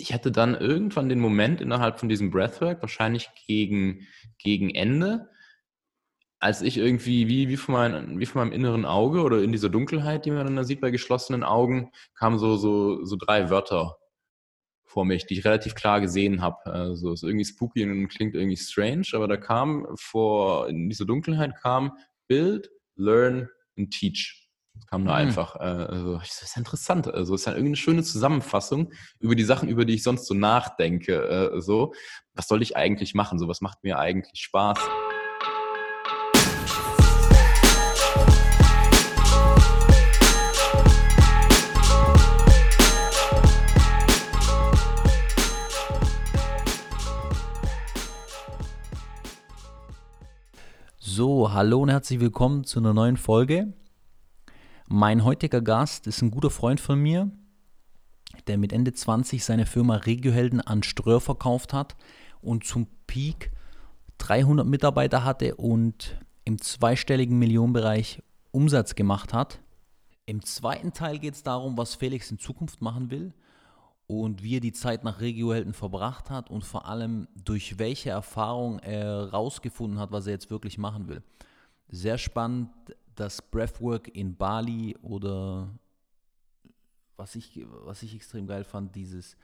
ich hatte dann irgendwann den Moment innerhalb von diesem Breathwork, wahrscheinlich gegen, gegen Ende, als ich irgendwie wie, wie, von mein, wie von meinem inneren Auge oder in dieser Dunkelheit, die man dann da sieht bei geschlossenen Augen, kamen so, so, so drei Wörter vor mich, die ich relativ klar gesehen habe. Also ist irgendwie spooky und klingt irgendwie strange, aber da kam vor, in dieser Dunkelheit kam Build, Learn und Teach. Das kam nur mhm. einfach. Äh, also, das ist interessant. Also, es ist ja irgendwie eine schöne Zusammenfassung über die Sachen, über die ich sonst so nachdenke. Äh, so, was soll ich eigentlich machen? So, was macht mir eigentlich Spaß? So, hallo und herzlich willkommen zu einer neuen Folge. Mein heutiger Gast ist ein guter Freund von mir, der mit Ende 20 seine Firma Regiohelden an Ströer verkauft hat und zum Peak 300 Mitarbeiter hatte und im zweistelligen Millionenbereich Umsatz gemacht hat. Im zweiten Teil geht es darum, was Felix in Zukunft machen will und wie er die Zeit nach Regiohelden verbracht hat und vor allem durch welche Erfahrung er rausgefunden hat, was er jetzt wirklich machen will. Sehr spannend, das Breathwork in Bali oder was ich, was ich extrem geil fand, dieses,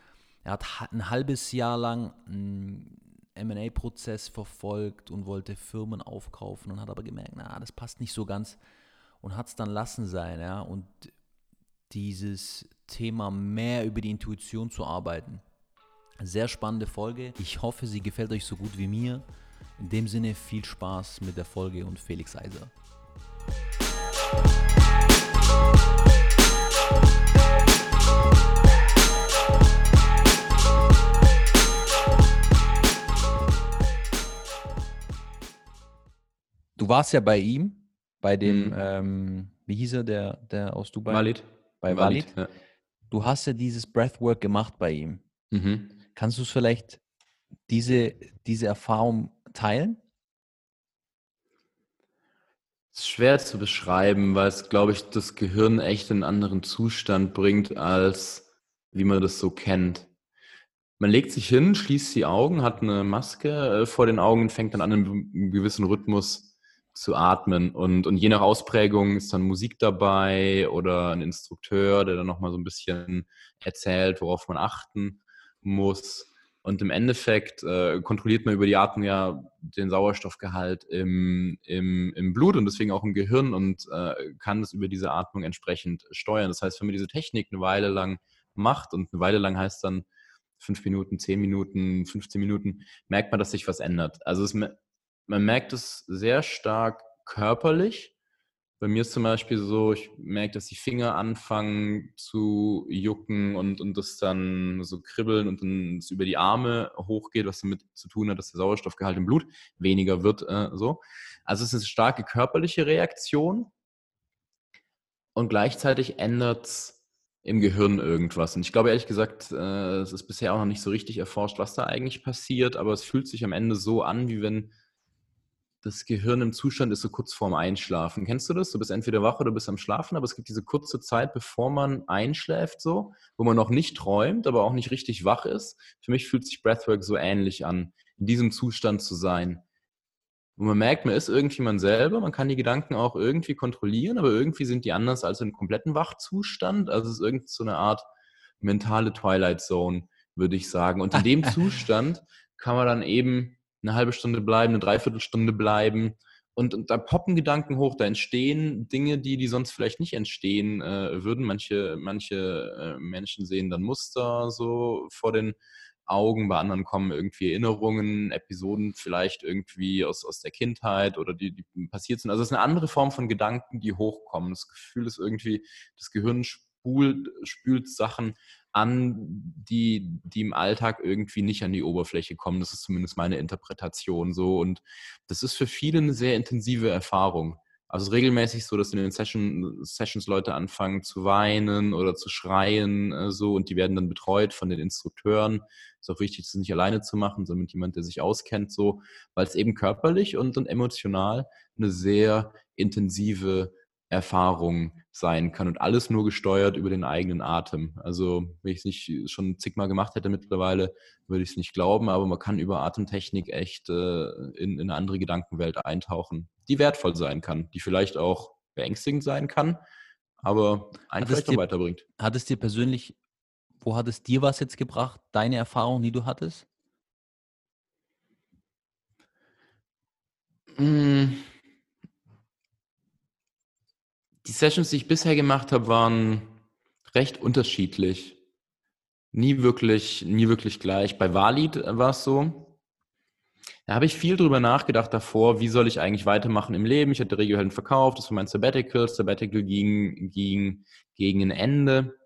er hat ein halbes Jahr lang einen MA-Prozess verfolgt und wollte Firmen aufkaufen und hat aber gemerkt, na, das passt nicht so ganz und hat es dann lassen sein, ja, und dieses Thema mehr über die Intuition zu arbeiten. Sehr spannende Folge. Ich hoffe, sie gefällt euch so gut wie mir. In dem Sinne viel Spaß mit der Folge und Felix Eiser. Du warst ja bei ihm, bei dem, mhm. ähm, wie hieß er, der, der aus Dubai? Malit bei Walid. Walid ja. Du hast ja dieses Breathwork gemacht bei ihm. Mhm. Kannst du es vielleicht diese, diese Erfahrung teilen? Ist schwer zu beschreiben, weil es, glaube ich, das Gehirn echt in einen anderen Zustand bringt, als wie man das so kennt. Man legt sich hin, schließt die Augen, hat eine Maske äh, vor den Augen und fängt dann an, einen gewissen Rhythmus zu atmen. Und, und je nach Ausprägung ist dann Musik dabei oder ein Instrukteur, der dann nochmal so ein bisschen erzählt, worauf man achten muss. Und im Endeffekt äh, kontrolliert man über die Atmung ja den Sauerstoffgehalt im, im, im Blut und deswegen auch im Gehirn und äh, kann es über diese Atmung entsprechend steuern. Das heißt, wenn man diese Technik eine Weile lang macht und eine Weile lang heißt dann fünf Minuten, zehn Minuten, 15 Minuten, merkt man, dass sich was ändert. Also es man merkt es sehr stark körperlich. Bei mir ist zum Beispiel so, ich merke, dass die Finger anfangen zu jucken und, und das dann so kribbeln und dann es über die Arme hochgeht, was damit zu tun hat, dass der Sauerstoffgehalt im Blut weniger wird. Äh, so. Also es ist eine starke körperliche Reaktion und gleichzeitig ändert es im Gehirn irgendwas. Und ich glaube ehrlich gesagt, äh, es ist bisher auch noch nicht so richtig erforscht, was da eigentlich passiert, aber es fühlt sich am Ende so an, wie wenn das Gehirn im Zustand ist so kurz vorm Einschlafen. Kennst du das? Du bist entweder wach oder bist am Schlafen, aber es gibt diese kurze Zeit, bevor man einschläft, so, wo man noch nicht träumt, aber auch nicht richtig wach ist. Für mich fühlt sich Breathwork so ähnlich an, in diesem Zustand zu sein. Wo man merkt, man ist irgendwie man selber, man kann die Gedanken auch irgendwie kontrollieren, aber irgendwie sind die anders als im kompletten Wachzustand. Also es ist irgendwie so eine Art mentale Twilight Zone, würde ich sagen. Und in dem Zustand kann man dann eben eine halbe Stunde bleiben, eine Dreiviertelstunde bleiben. Und, und da poppen Gedanken hoch, da entstehen Dinge, die, die sonst vielleicht nicht entstehen äh, würden. Manche, manche äh, Menschen sehen dann Muster so vor den Augen, bei anderen kommen irgendwie Erinnerungen, Episoden vielleicht irgendwie aus, aus der Kindheit oder die, die passiert sind. Also es ist eine andere Form von Gedanken, die hochkommen. Das Gefühl ist irgendwie, das Gehirn spult, spült Sachen an, die, die im Alltag irgendwie nicht an die Oberfläche kommen. Das ist zumindest meine Interpretation so. Und das ist für viele eine sehr intensive Erfahrung. Also regelmäßig so, dass in den Session, Sessions Leute anfangen zu weinen oder zu schreien äh, so und die werden dann betreut von den Instrukteuren. Ist auch wichtig, das nicht alleine zu machen, sondern mit jemand, der sich auskennt, so, weil es eben körperlich und, und emotional eine sehr intensive Erfahrung sein kann und alles nur gesteuert über den eigenen Atem. Also wenn ich es nicht schon zigmal gemacht hätte mittlerweile, würde ich es nicht glauben, aber man kann über Atemtechnik echt äh, in, in, eine andere Gedankenwelt eintauchen, die wertvoll sein kann, die vielleicht auch beängstigend sein kann, aber einen vielleicht weiterbringt. Hat es dir persönlich, wo hat es dir was jetzt gebracht, deine Erfahrung, die du hattest? Mmh die Sessions, die ich bisher gemacht habe, waren recht unterschiedlich. Nie wirklich, nie wirklich gleich. Bei Valid war es so. Da habe ich viel drüber nachgedacht davor, wie soll ich eigentlich weitermachen im Leben. Ich hatte Regiohelden verkauft, das war mein Sabbatical. Sabbatical ging, ging gegen ein Ende.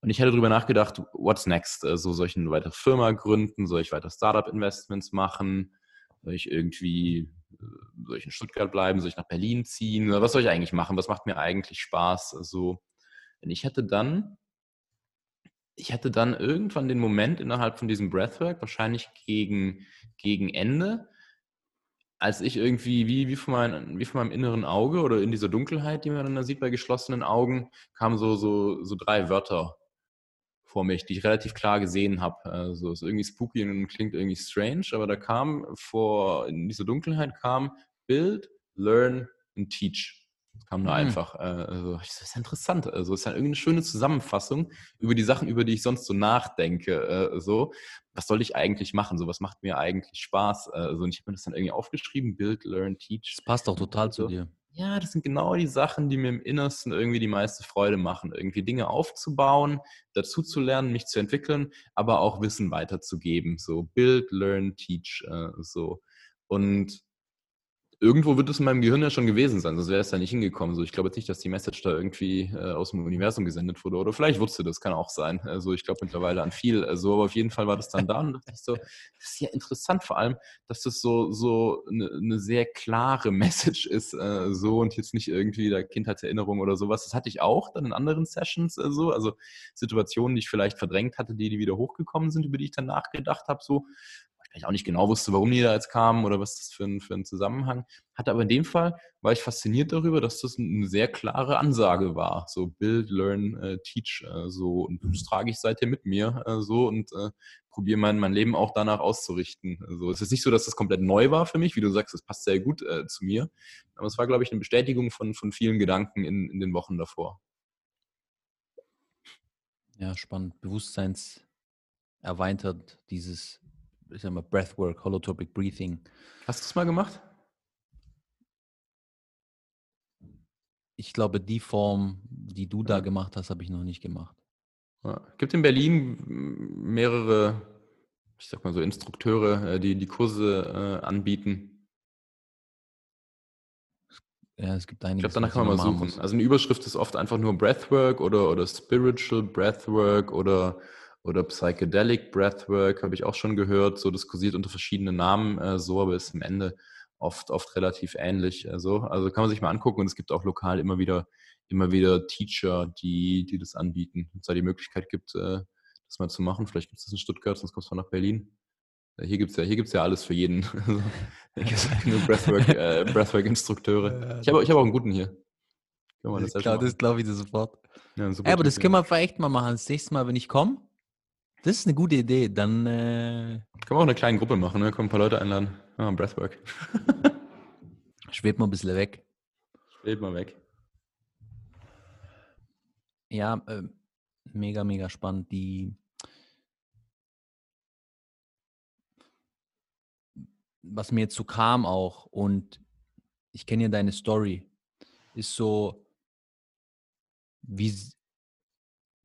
Und ich hatte drüber nachgedacht, what's next? Also soll ich eine weitere Firma gründen? Soll ich weiter Startup-Investments machen? Soll ich irgendwie soll ich in Stuttgart bleiben, soll ich nach Berlin ziehen, was soll ich eigentlich machen, was macht mir eigentlich Spaß? Also, ich hatte dann, ich hatte dann irgendwann den Moment innerhalb von diesem Breathwork, wahrscheinlich gegen, gegen Ende, als ich irgendwie wie, wie, von mein, wie von meinem inneren Auge oder in dieser Dunkelheit, die man dann da sieht bei geschlossenen Augen, kamen so, so, so drei Wörter vor mich, die ich relativ klar gesehen habe. Also ist irgendwie spooky und klingt irgendwie strange, aber da kam vor, in dieser Dunkelheit kam Build, Learn and Teach. Das kam nur mhm. einfach. Äh, also, das ist interessant. Also es ist ja irgendeine schöne Zusammenfassung über die Sachen, über die ich sonst so nachdenke. Äh, so, was soll ich eigentlich machen? So, was macht mir eigentlich Spaß? Äh, so, und ich habe mir das dann irgendwie aufgeschrieben: Build, Learn, Teach. Das passt auch total zu dir ja, das sind genau die Sachen, die mir im Innersten irgendwie die meiste Freude machen. Irgendwie Dinge aufzubauen, dazu zu lernen, mich zu entwickeln, aber auch Wissen weiterzugeben. So Build, Learn, Teach. Äh, so. Und irgendwo wird es in meinem Gehirn ja schon gewesen sein, sonst wäre es da nicht hingekommen. So, ich glaube jetzt nicht, dass die Message da irgendwie äh, aus dem Universum gesendet wurde. Oder vielleicht wusste das, kann auch sein. Also ich glaube mittlerweile an viel. Also, aber auf jeden Fall war das dann da und dachte ich so, das ist ja interessant, vor allem, dass das so, so eine, eine sehr klare Message ist, äh, so und jetzt nicht irgendwie der Kindheitserinnerung oder sowas. Das hatte ich auch dann in anderen Sessions äh, so, also Situationen, die ich vielleicht verdrängt hatte, die, die wieder hochgekommen sind, über die ich dann nachgedacht habe, so ich auch nicht genau wusste, warum die da jetzt kamen oder was das für ein, für ein Zusammenhang hatte. Aber in dem Fall war ich fasziniert darüber, dass das eine sehr klare Ansage war. So Build, Learn, äh, Teach. Äh, so. Und das trage ich seitdem mit mir äh, so und äh, probiere mein, mein Leben auch danach auszurichten. Also es ist nicht so, dass das komplett neu war für mich. Wie du sagst, das passt sehr gut äh, zu mir. Aber es war, glaube ich, eine Bestätigung von, von vielen Gedanken in, in den Wochen davor. Ja, spannend. Bewusstseins erweitert dieses ich sag mal, Breathwork, Holotropic Breathing. Hast du es mal gemacht? Ich glaube, die Form, die du da gemacht hast, habe ich noch nicht gemacht. Ja. Gibt in Berlin mehrere, ich sag mal so, Instrukteure, äh, die die Kurse äh, anbieten. Ja, es gibt einige. Ich glaube, danach kann man mal suchen. Also eine Überschrift ist oft einfach nur Breathwork oder, oder Spiritual Breathwork oder oder Psychedelic Breathwork habe ich auch schon gehört. So diskutiert unter verschiedenen Namen äh, so, aber ist am Ende oft, oft relativ ähnlich. Äh, so. Also kann man sich mal angucken und es gibt auch lokal immer wieder, immer wieder Teacher, die, die das anbieten. Wenn es da die Möglichkeit gibt, äh, das mal zu machen. Vielleicht gibt es das in Stuttgart, sonst kommst du nach Berlin. Äh, hier gibt es ja, ja alles für jeden. Nur Breathwork, Breathwork-Instrukteure. Ich habe ich hab auch einen guten hier. Das, das, das glaube ich dir sofort. Ja, ja, aber das können wir vielleicht mal machen. Das nächste Mal, wenn ich komme, das ist eine gute Idee. Dann äh, können wir auch eine kleine Gruppe machen, ne? Können ein paar Leute einladen. Ah, Breathwork. Schwebt mal ein bisschen weg. Schwebt mal weg. Ja, äh, mega, mega spannend. Die was mir jetzt so kam auch und ich kenne ja deine Story, ist so, wie,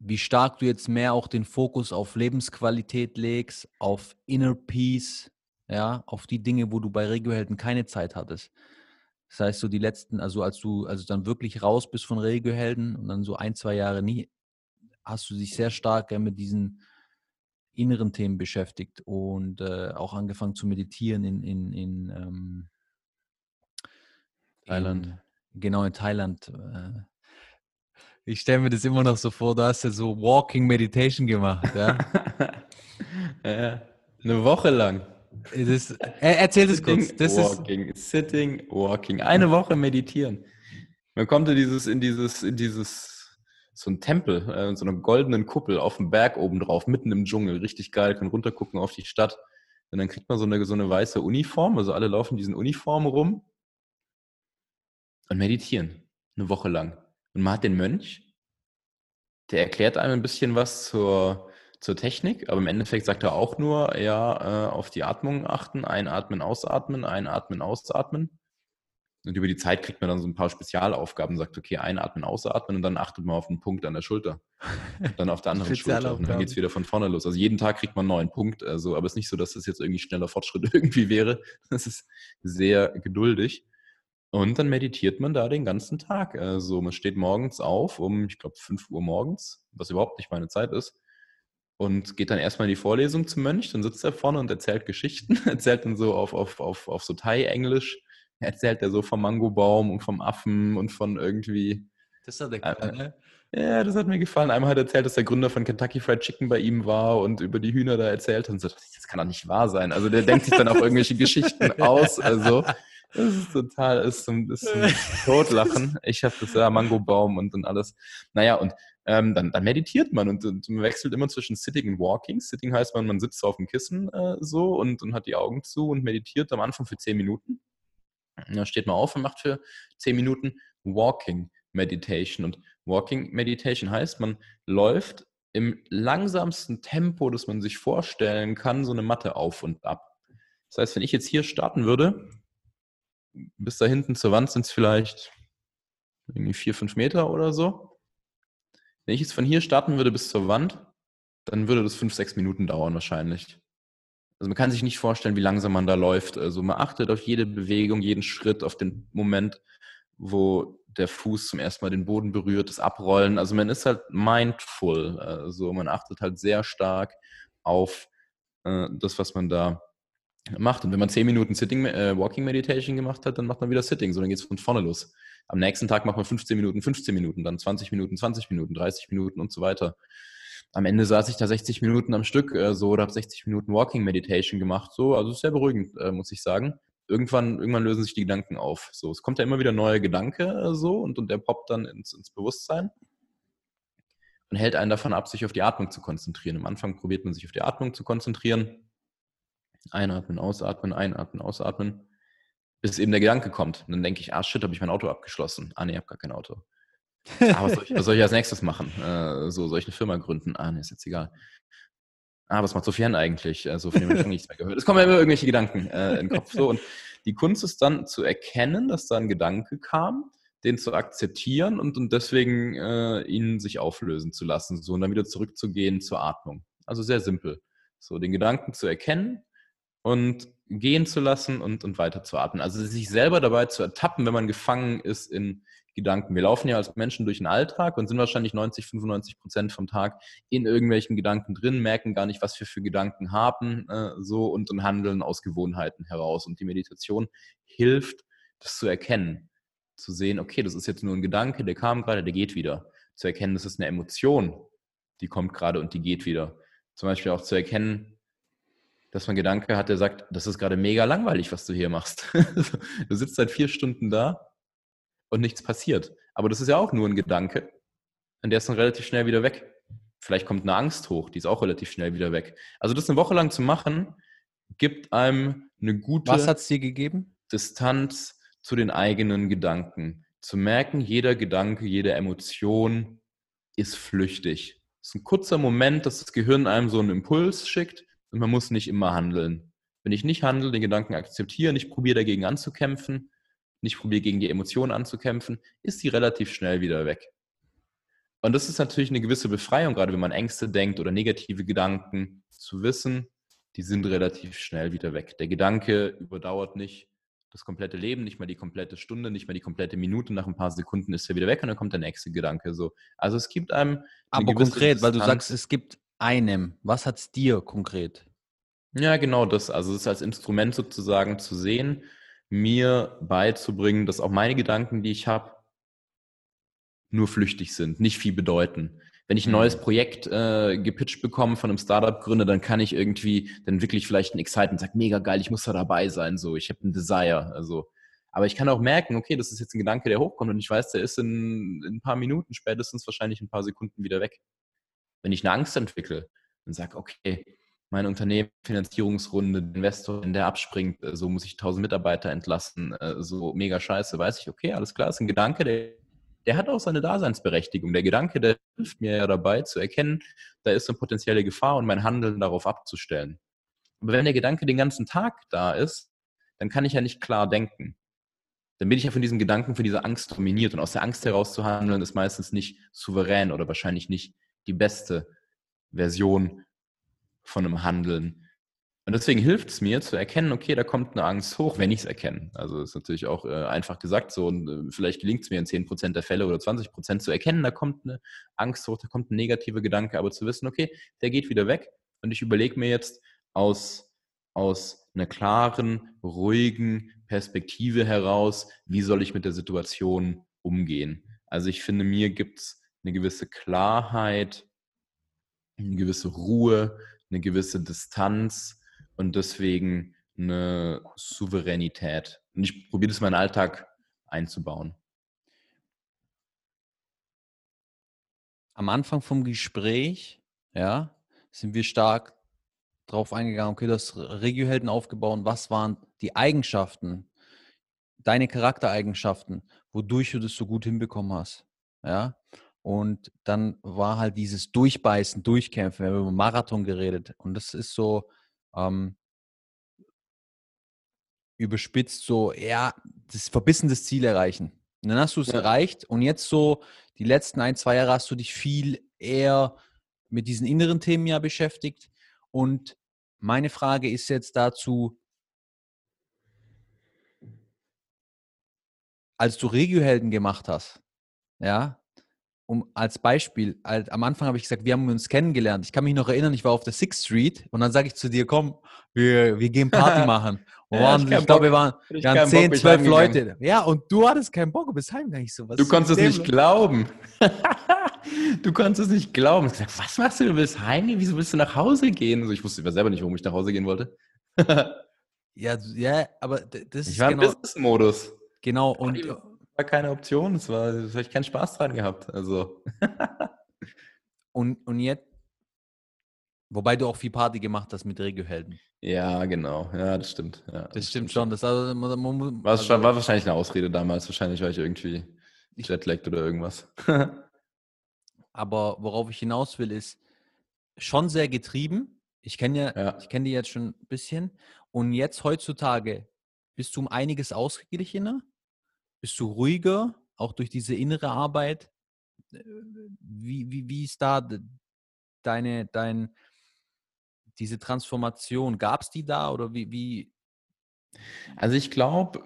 wie stark du jetzt mehr auch den Fokus auf Lebensqualität legst, auf Inner Peace, ja, auf die Dinge, wo du bei Regiohelden keine Zeit hattest. Das heißt, so die letzten, also als du also dann wirklich raus bist von Regiohelden und dann so ein, zwei Jahre nie, hast du dich sehr stark mit diesen inneren Themen beschäftigt und äh, auch angefangen zu meditieren in, in, in ähm, Thailand. In, genau, in Thailand. Äh, ich stelle mir das immer noch so vor, du hast ja so Walking Meditation gemacht, ja? ja eine Woche lang. Äh, erzähl das kurz. Das walking, ist, sitting, walking. Eine Woche meditieren. dann kommt er dieses, in dieses, in dieses, so ein Tempel, äh, so einer goldenen Kuppel auf dem Berg oben drauf, mitten im Dschungel, richtig geil, kann runtergucken auf die Stadt. Und dann kriegt man so eine, so eine weiße Uniform, also alle laufen diesen Uniformen rum und meditieren. Eine Woche lang. Und man hat den Mönch, der erklärt einem ein bisschen was zur, zur Technik, aber im Endeffekt sagt er auch nur, ja, äh, auf die Atmung achten, einatmen, ausatmen, einatmen, ausatmen. Und über die Zeit kriegt man dann so ein paar Spezialaufgaben, sagt, okay, einatmen, ausatmen und dann achtet man auf einen Punkt an der Schulter. Und dann auf der anderen Schulter. Und dann geht es wieder von vorne los. Also jeden Tag kriegt man einen neuen Punkt. Also, aber es ist nicht so, dass das jetzt irgendwie schneller Fortschritt irgendwie wäre. Das ist sehr geduldig. Und dann meditiert man da den ganzen Tag. Also man steht morgens auf um, ich glaube, 5 Uhr morgens, was überhaupt nicht meine Zeit ist. Und geht dann erstmal in die Vorlesung zum Mönch. Dann sitzt er vorne und erzählt Geschichten. erzählt dann so auf, auf, auf, auf so Thai-Englisch. Erzählt er so vom Mangobaum und vom Affen und von irgendwie. Das hat er gefallen, ne? Ja, das hat mir gefallen. Einmal hat er erzählt, dass der Gründer von Kentucky Fried Chicken bei ihm war und über die Hühner da erzählt hat. Und so, das kann doch nicht wahr sein. Also der denkt sich dann auch irgendwelche Geschichten aus. Also das ist total, ist zum, ist zum Totlachen. Ich habe das ja Mangobaum und, und alles. Naja, und ähm, dann, dann meditiert man und, und, man wechselt immer zwischen Sitting und Walking. Sitting heißt man, man sitzt auf dem Kissen äh, so und, und hat die Augen zu und meditiert am Anfang für zehn Minuten. Und dann steht man auf und macht für zehn Minuten Walking Meditation. Und Walking Meditation heißt, man läuft im langsamsten Tempo, das man sich vorstellen kann, so eine Matte auf und ab. Das heißt, wenn ich jetzt hier starten würde, bis da hinten zur Wand sind es vielleicht irgendwie vier, fünf Meter oder so. Wenn ich jetzt von hier starten würde bis zur Wand, dann würde das fünf, sechs Minuten dauern wahrscheinlich. Also man kann sich nicht vorstellen, wie langsam man da läuft. Also man achtet auf jede Bewegung, jeden Schritt, auf den Moment, wo der Fuß zum ersten Mal den Boden berührt, das Abrollen. Also man ist halt mindful. Also man achtet halt sehr stark auf äh, das, was man da macht. Und wenn man 10 Minuten Sitting, äh, Walking Meditation gemacht hat, dann macht man wieder Sitting. So, dann geht es von vorne los. Am nächsten Tag macht man 15 Minuten, 15 Minuten, dann 20 Minuten, 20 Minuten, 30 Minuten und so weiter. Am Ende saß ich da 60 Minuten am Stück äh, so oder habe 60 Minuten Walking Meditation gemacht. So, also sehr beruhigend, äh, muss ich sagen. Irgendwann, irgendwann lösen sich die Gedanken auf. So, es kommt ja immer wieder neuer Gedanke äh, so und, und der poppt dann ins, ins Bewusstsein und hält einen davon ab, sich auf die Atmung zu konzentrieren. Am Anfang probiert man sich auf die Atmung zu konzentrieren Einatmen, ausatmen, einatmen, ausatmen, bis eben der Gedanke kommt. Und dann denke ich, ah shit, habe ich mein Auto abgeschlossen. Ah nee, ich habe gar kein Auto. Ah, was soll, ich, was soll ich als nächstes machen? Äh, so, soll ich eine Firma gründen? Ah, nee, ist jetzt egal. Ah, was macht Sofian eigentlich? Also von dem habe ich nichts mehr gehört. Es kommen ja immer irgendwelche Gedanken äh, in den Kopf. So, und die Kunst ist dann zu erkennen, dass da ein Gedanke kam, den zu akzeptieren und, und deswegen äh, ihn sich auflösen zu lassen. So, und dann wieder zurückzugehen zur Atmung. Also sehr simpel. So, den Gedanken zu erkennen, und gehen zu lassen und, und weiter zu atmen. Also sich selber dabei zu ertappen, wenn man gefangen ist in Gedanken. Wir laufen ja als Menschen durch den Alltag und sind wahrscheinlich 90, 95 Prozent vom Tag in irgendwelchen Gedanken drin, merken gar nicht, was wir für Gedanken haben, äh, so und, und handeln aus Gewohnheiten heraus. Und die Meditation hilft, das zu erkennen, zu sehen, okay, das ist jetzt nur ein Gedanke, der kam gerade, der geht wieder. Zu erkennen, das ist eine Emotion, die kommt gerade und die geht wieder. Zum Beispiel auch zu erkennen, dass man Gedanke hat, der sagt, das ist gerade mega langweilig, was du hier machst. du sitzt seit vier Stunden da und nichts passiert. Aber das ist ja auch nur ein Gedanke. Und der ist dann relativ schnell wieder weg. Vielleicht kommt eine Angst hoch, die ist auch relativ schnell wieder weg. Also das eine Woche lang zu machen, gibt einem eine gute Was hat's dir gegeben? Distanz zu den eigenen Gedanken. Zu merken, jeder Gedanke, jede Emotion ist flüchtig. Es ist ein kurzer Moment, dass das Gehirn einem so einen Impuls schickt und man muss nicht immer handeln. Wenn ich nicht handle, den Gedanken akzeptiere, nicht probiere dagegen anzukämpfen, nicht probiere gegen die Emotionen anzukämpfen, ist die relativ schnell wieder weg. Und das ist natürlich eine gewisse Befreiung, gerade wenn man Ängste denkt oder negative Gedanken, zu wissen, die sind relativ schnell wieder weg. Der Gedanke überdauert nicht das komplette Leben, nicht mal die komplette Stunde, nicht mal die komplette Minute. Nach ein paar Sekunden ist er wieder weg und dann kommt der nächste Gedanke. So, also es gibt einem. Aber konkret, weil du sagst, es gibt einem. Was hat es dir konkret? Ja, genau das. Also es ist als Instrument sozusagen zu sehen, mir beizubringen, dass auch meine Gedanken, die ich habe, nur flüchtig sind, nicht viel bedeuten. Wenn ich ein neues mhm. Projekt äh, gepitcht bekomme von einem Startup-Gründer, dann kann ich irgendwie dann wirklich vielleicht ein Excitement sagen, mega geil, ich muss da dabei sein, so, ich habe ein Desire, also. Aber ich kann auch merken, okay, das ist jetzt ein Gedanke, der hochkommt und ich weiß, der ist in, in ein paar Minuten, spätestens wahrscheinlich ein paar Sekunden wieder weg. Wenn ich eine Angst entwickle und sage, okay, mein Unternehmen, Finanzierungsrunde, Investor, wenn der abspringt, äh, so muss ich 1000 Mitarbeiter entlassen, äh, so mega scheiße, weiß ich, okay, alles klar, ist ein Gedanke, der, der hat auch seine Daseinsberechtigung. Der Gedanke, der hilft mir ja dabei zu erkennen, da ist eine potenzielle Gefahr und mein Handeln darauf abzustellen. Aber wenn der Gedanke den ganzen Tag da ist, dann kann ich ja nicht klar denken. Dann bin ich ja von diesem Gedanken, von dieser Angst dominiert. Und aus der Angst heraus zu handeln, ist meistens nicht souverän oder wahrscheinlich nicht die beste Version von einem Handeln. Und deswegen hilft es mir zu erkennen, okay, da kommt eine Angst hoch, wenn ich es erkenne. Also ist natürlich auch äh, einfach gesagt so und äh, vielleicht gelingt es mir in 10% der Fälle oder 20% zu erkennen, da kommt eine Angst hoch, da kommt ein negativer Gedanke, aber zu wissen, okay, der geht wieder weg und ich überlege mir jetzt aus, aus einer klaren, ruhigen Perspektive heraus, wie soll ich mit der Situation umgehen. Also ich finde, mir gibt es eine gewisse Klarheit, eine gewisse Ruhe, eine gewisse Distanz und deswegen eine Souveränität. Und ich probiere das in meinen Alltag einzubauen. Am Anfang vom Gespräch, ja, sind wir stark darauf eingegangen, okay, du hast Regiohelden aufgebaut. Was waren die Eigenschaften, deine Charaktereigenschaften, wodurch du das so gut hinbekommen hast? Ja, und dann war halt dieses Durchbeißen, Durchkämpfen. Wir haben über Marathon geredet. Und das ist so ähm, überspitzt so, ja, das Verbissen des Ziel erreichen. Und dann hast du es ja. erreicht. Und jetzt so, die letzten ein, zwei Jahre hast du dich viel eher mit diesen inneren Themen ja beschäftigt. Und meine Frage ist jetzt dazu, als du Regiohelden gemacht hast, ja, um als Beispiel, halt, am Anfang habe ich gesagt, wir haben uns kennengelernt. Ich kann mich noch erinnern, ich war auf der Sixth Street und dann sage ich zu dir, komm, wir, wir gehen Party machen. ja, waren, ich, ich glaube, wir waren, wir waren 10, 12 Leute. Ja, und du hattest keinen Bock, du bist heimgegangen. So, du konntest es nicht glauben. du konntest es nicht glauben. Ich gesagt, was machst du? Du willst heimgehen? Wieso willst du nach Hause gehen? Also ich wusste selber nicht, warum ich nach Hause gehen wollte. ja, ja, aber das ist. Ich war genau, im Business-Modus. Genau, und keine Option. Es war, da habe ich keinen Spaß dran gehabt. Also. und, und jetzt, wobei du auch viel Party gemacht hast mit Regiohelden. Ja, genau. Ja, das stimmt. Ja, das, das stimmt schon. Das, also, man, man, war, also, war wahrscheinlich eine Ausrede damals. Wahrscheinlich war ich irgendwie Jetlagged oder irgendwas. aber worauf ich hinaus will, ist schon sehr getrieben. Ich kenne ja, ja. ich kenne die jetzt schon ein bisschen. Und jetzt heutzutage bist du um einiges ausgeglichener. Bist du ruhiger, auch durch diese innere Arbeit? Äh, wie, wie, wie ist da deine, dein, diese Transformation? Gab es die da oder wie, wie? Also ich glaube,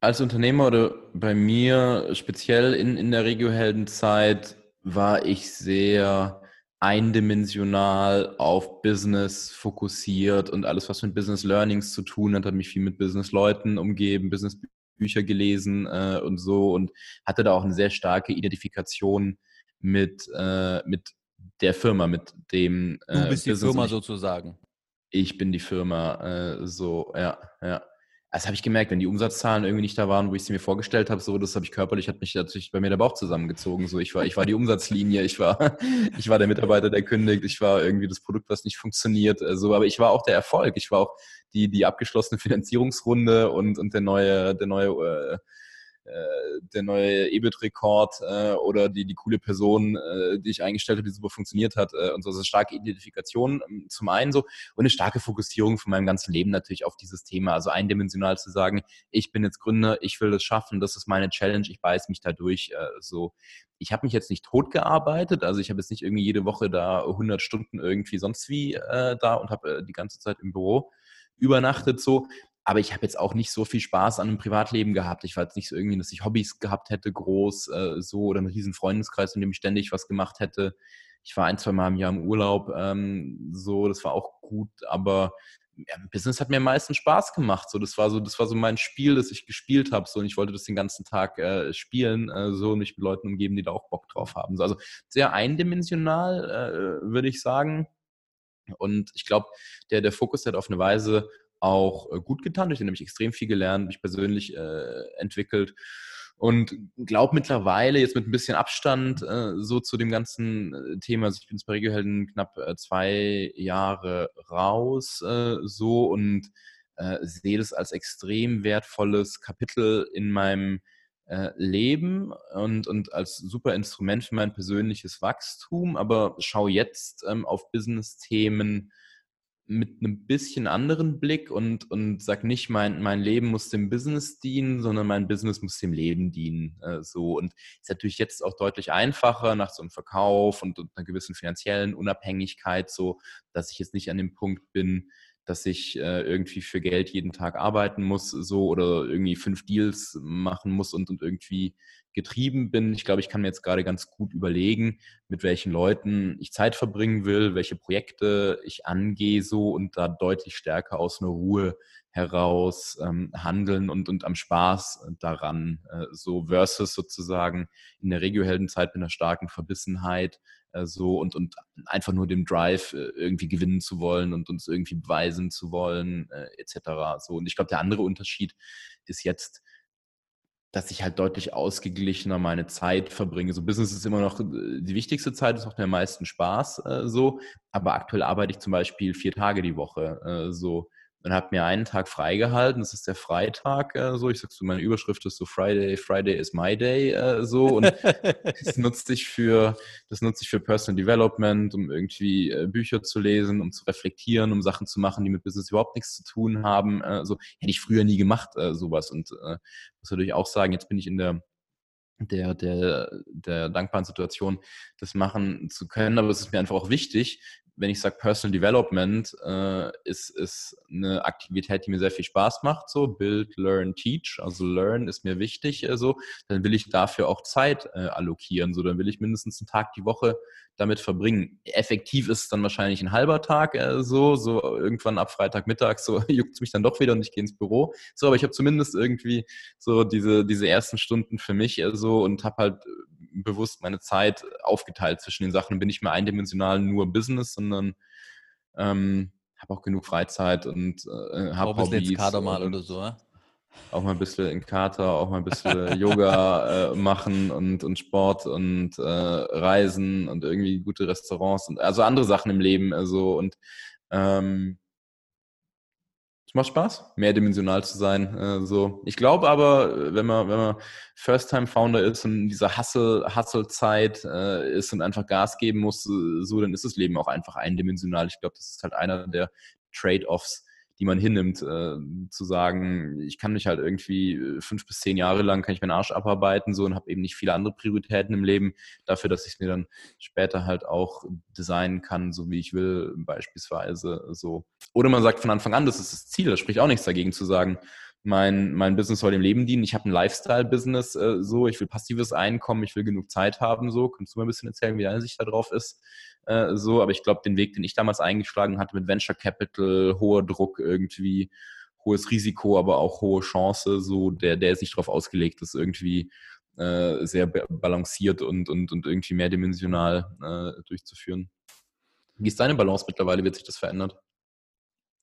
als Unternehmer oder bei mir speziell in, in der Regioheldenzeit war ich sehr eindimensional auf Business fokussiert und alles, was mit Business Learnings zu tun hat, hat mich viel mit Business Leuten umgeben, Business Bücher gelesen äh, und so und hatte da auch eine sehr starke Identifikation mit, äh, mit der Firma, mit dem. Äh, du bist die Firma ich, sozusagen. Ich bin die Firma, äh, so, ja, ja. Das habe ich gemerkt, wenn die Umsatzzahlen irgendwie nicht da waren, wo ich sie mir vorgestellt habe, so, das habe ich körperlich, hat mich natürlich bei mir der Bauch zusammengezogen. So, ich war, ich war die Umsatzlinie, ich war, ich war der Mitarbeiter, der kündigt, ich war irgendwie das Produkt, was nicht funktioniert, äh, so, aber ich war auch der Erfolg. Ich war auch die, die abgeschlossene Finanzierungsrunde und, und der neue, der neue, äh, der neue EBIT-Rekord äh, oder die, die coole Person, äh, die ich eingestellt habe, die super funktioniert hat äh, und so. Also starke Identifikation ähm, zum einen so und eine starke Fokussierung von meinem ganzen Leben natürlich auf dieses Thema. Also eindimensional zu sagen, ich bin jetzt Gründer, ich will das schaffen, das ist meine Challenge, ich beiß mich da durch. Äh, so. Ich habe mich jetzt nicht tot gearbeitet, also ich habe jetzt nicht irgendwie jede Woche da 100 Stunden irgendwie sonst wie äh, da und habe äh, die ganze Zeit im Büro übernachtet so. Aber ich habe jetzt auch nicht so viel Spaß an einem Privatleben gehabt. Ich war jetzt nicht so irgendwie, dass ich Hobbys gehabt hätte, groß, äh, so oder einen riesen Freundeskreis, in dem ich ständig was gemacht hätte. Ich war ein, zwei Mal im Jahr im Urlaub, ähm, so, das war auch gut, aber ja, Business hat mir am meisten Spaß gemacht. So, das war so, das war so mein Spiel, das ich gespielt habe. So, und ich wollte das den ganzen Tag äh, spielen, äh, so und mich mit Leuten umgeben, die da auch Bock drauf haben. So, also sehr eindimensional, äh, würde ich sagen. Und ich glaube, der, der Fokus hat auf eine Weise auch äh, gut getan. Den habe ich extrem viel gelernt, mich persönlich äh, entwickelt und glaube mittlerweile jetzt mit ein bisschen Abstand äh, so zu dem ganzen äh, Thema. Also ich bin bei Regiohelden knapp äh, zwei Jahre raus äh, so und äh, sehe das als extrem wertvolles Kapitel in meinem Leben und, und als super Instrument für mein persönliches Wachstum, aber schaue jetzt ähm, auf Business-Themen mit einem bisschen anderen Blick und, und sag nicht, mein, mein Leben muss dem Business dienen, sondern mein Business muss dem Leben dienen. Äh, so. Und ist natürlich jetzt auch deutlich einfacher nach so einem Verkauf und, und einer gewissen finanziellen Unabhängigkeit, so dass ich jetzt nicht an dem Punkt bin, dass ich äh, irgendwie für Geld jeden Tag arbeiten muss, so oder irgendwie fünf Deals machen muss und, und irgendwie getrieben bin. Ich glaube, ich kann mir jetzt gerade ganz gut überlegen, mit welchen Leuten ich Zeit verbringen will, welche Projekte ich angehe, so und da deutlich stärker aus einer Ruhe heraus ähm, handeln und, und am Spaß daran, äh, so versus sozusagen in der Regioheldenzeit mit einer starken Verbissenheit, äh, so und, und einfach nur dem Drive äh, irgendwie gewinnen zu wollen und uns irgendwie beweisen zu wollen, äh, etc. So. Und ich glaube, der andere Unterschied ist jetzt, dass ich halt deutlich ausgeglichener meine Zeit verbringe. So Business ist immer noch die wichtigste Zeit, macht mir am meisten Spaß äh, so. Aber aktuell arbeite ich zum Beispiel vier Tage die Woche äh, so und habe mir einen Tag freigehalten. Das ist der Freitag äh, so. Ich sag so, meine Überschrift ist so Friday, Friday is my day äh, so. Und das nutze ich für, das nutze ich für Personal Development, um irgendwie äh, Bücher zu lesen, um zu reflektieren, um Sachen zu machen, die mit Business überhaupt nichts zu tun haben. Äh, so hätte ich früher nie gemacht, äh, sowas. Und äh, muss natürlich auch sagen, jetzt bin ich in der der, der, der dankbaren Situation, das machen zu können. Aber es ist mir einfach auch wichtig, wenn ich sage Personal Development, äh, ist, ist eine Aktivität, die mir sehr viel Spaß macht, so Build, Learn, Teach. Also Learn ist mir wichtig, äh, so. Dann will ich dafür auch Zeit äh, allokieren, so. Dann will ich mindestens einen Tag die Woche damit verbringen. Effektiv ist es dann wahrscheinlich ein halber Tag, äh, so. So irgendwann ab Freitagmittag, so juckt es mich dann doch wieder und ich gehe ins Büro. So, aber ich habe zumindest irgendwie so diese, diese ersten Stunden für mich, äh, so und habe halt bewusst meine Zeit aufgeteilt zwischen den Sachen. Bin nicht mehr eindimensional nur Business, sondern ähm, habe auch genug Freizeit und äh, habe Hobbys. Jetzt Kader mal oder so, ja? Auch mal ein bisschen in Kater, auch mal ein bisschen Yoga äh, machen und, und Sport und äh, Reisen und irgendwie gute Restaurants und also andere Sachen im Leben. Also und ähm, es macht Spaß, mehrdimensional zu sein. Äh, so. Ich glaube aber, wenn man, wenn man First-Time-Founder ist und in dieser Hustle-Zeit äh, ist und einfach Gas geben muss, so, dann ist das Leben auch einfach eindimensional. Ich glaube, das ist halt einer der Trade-offs, die man hinnimmt, äh, zu sagen, ich kann mich halt irgendwie äh, fünf bis zehn Jahre lang, kann ich meinen Arsch abarbeiten so und habe eben nicht viele andere Prioritäten im Leben, dafür, dass ich mir dann später halt auch designen kann, so wie ich will, beispielsweise so. Oder man sagt von Anfang an, das ist das Ziel, da spricht auch nichts dagegen zu sagen, mein, mein Business soll dem Leben dienen. Ich habe ein Lifestyle-Business, äh, so, ich will passives Einkommen, ich will genug Zeit haben, so. Kannst du mal ein bisschen erzählen, wie deine Sicht da drauf ist? Äh, so, aber ich glaube, den Weg, den ich damals eingeschlagen hatte mit Venture Capital, hoher Druck irgendwie, hohes Risiko, aber auch hohe Chance, so, der, der ist darauf ausgelegt, das irgendwie äh, sehr balanciert und, und, und irgendwie mehrdimensional äh, durchzuführen. Wie ist deine Balance mittlerweile? Wird sich das verändert?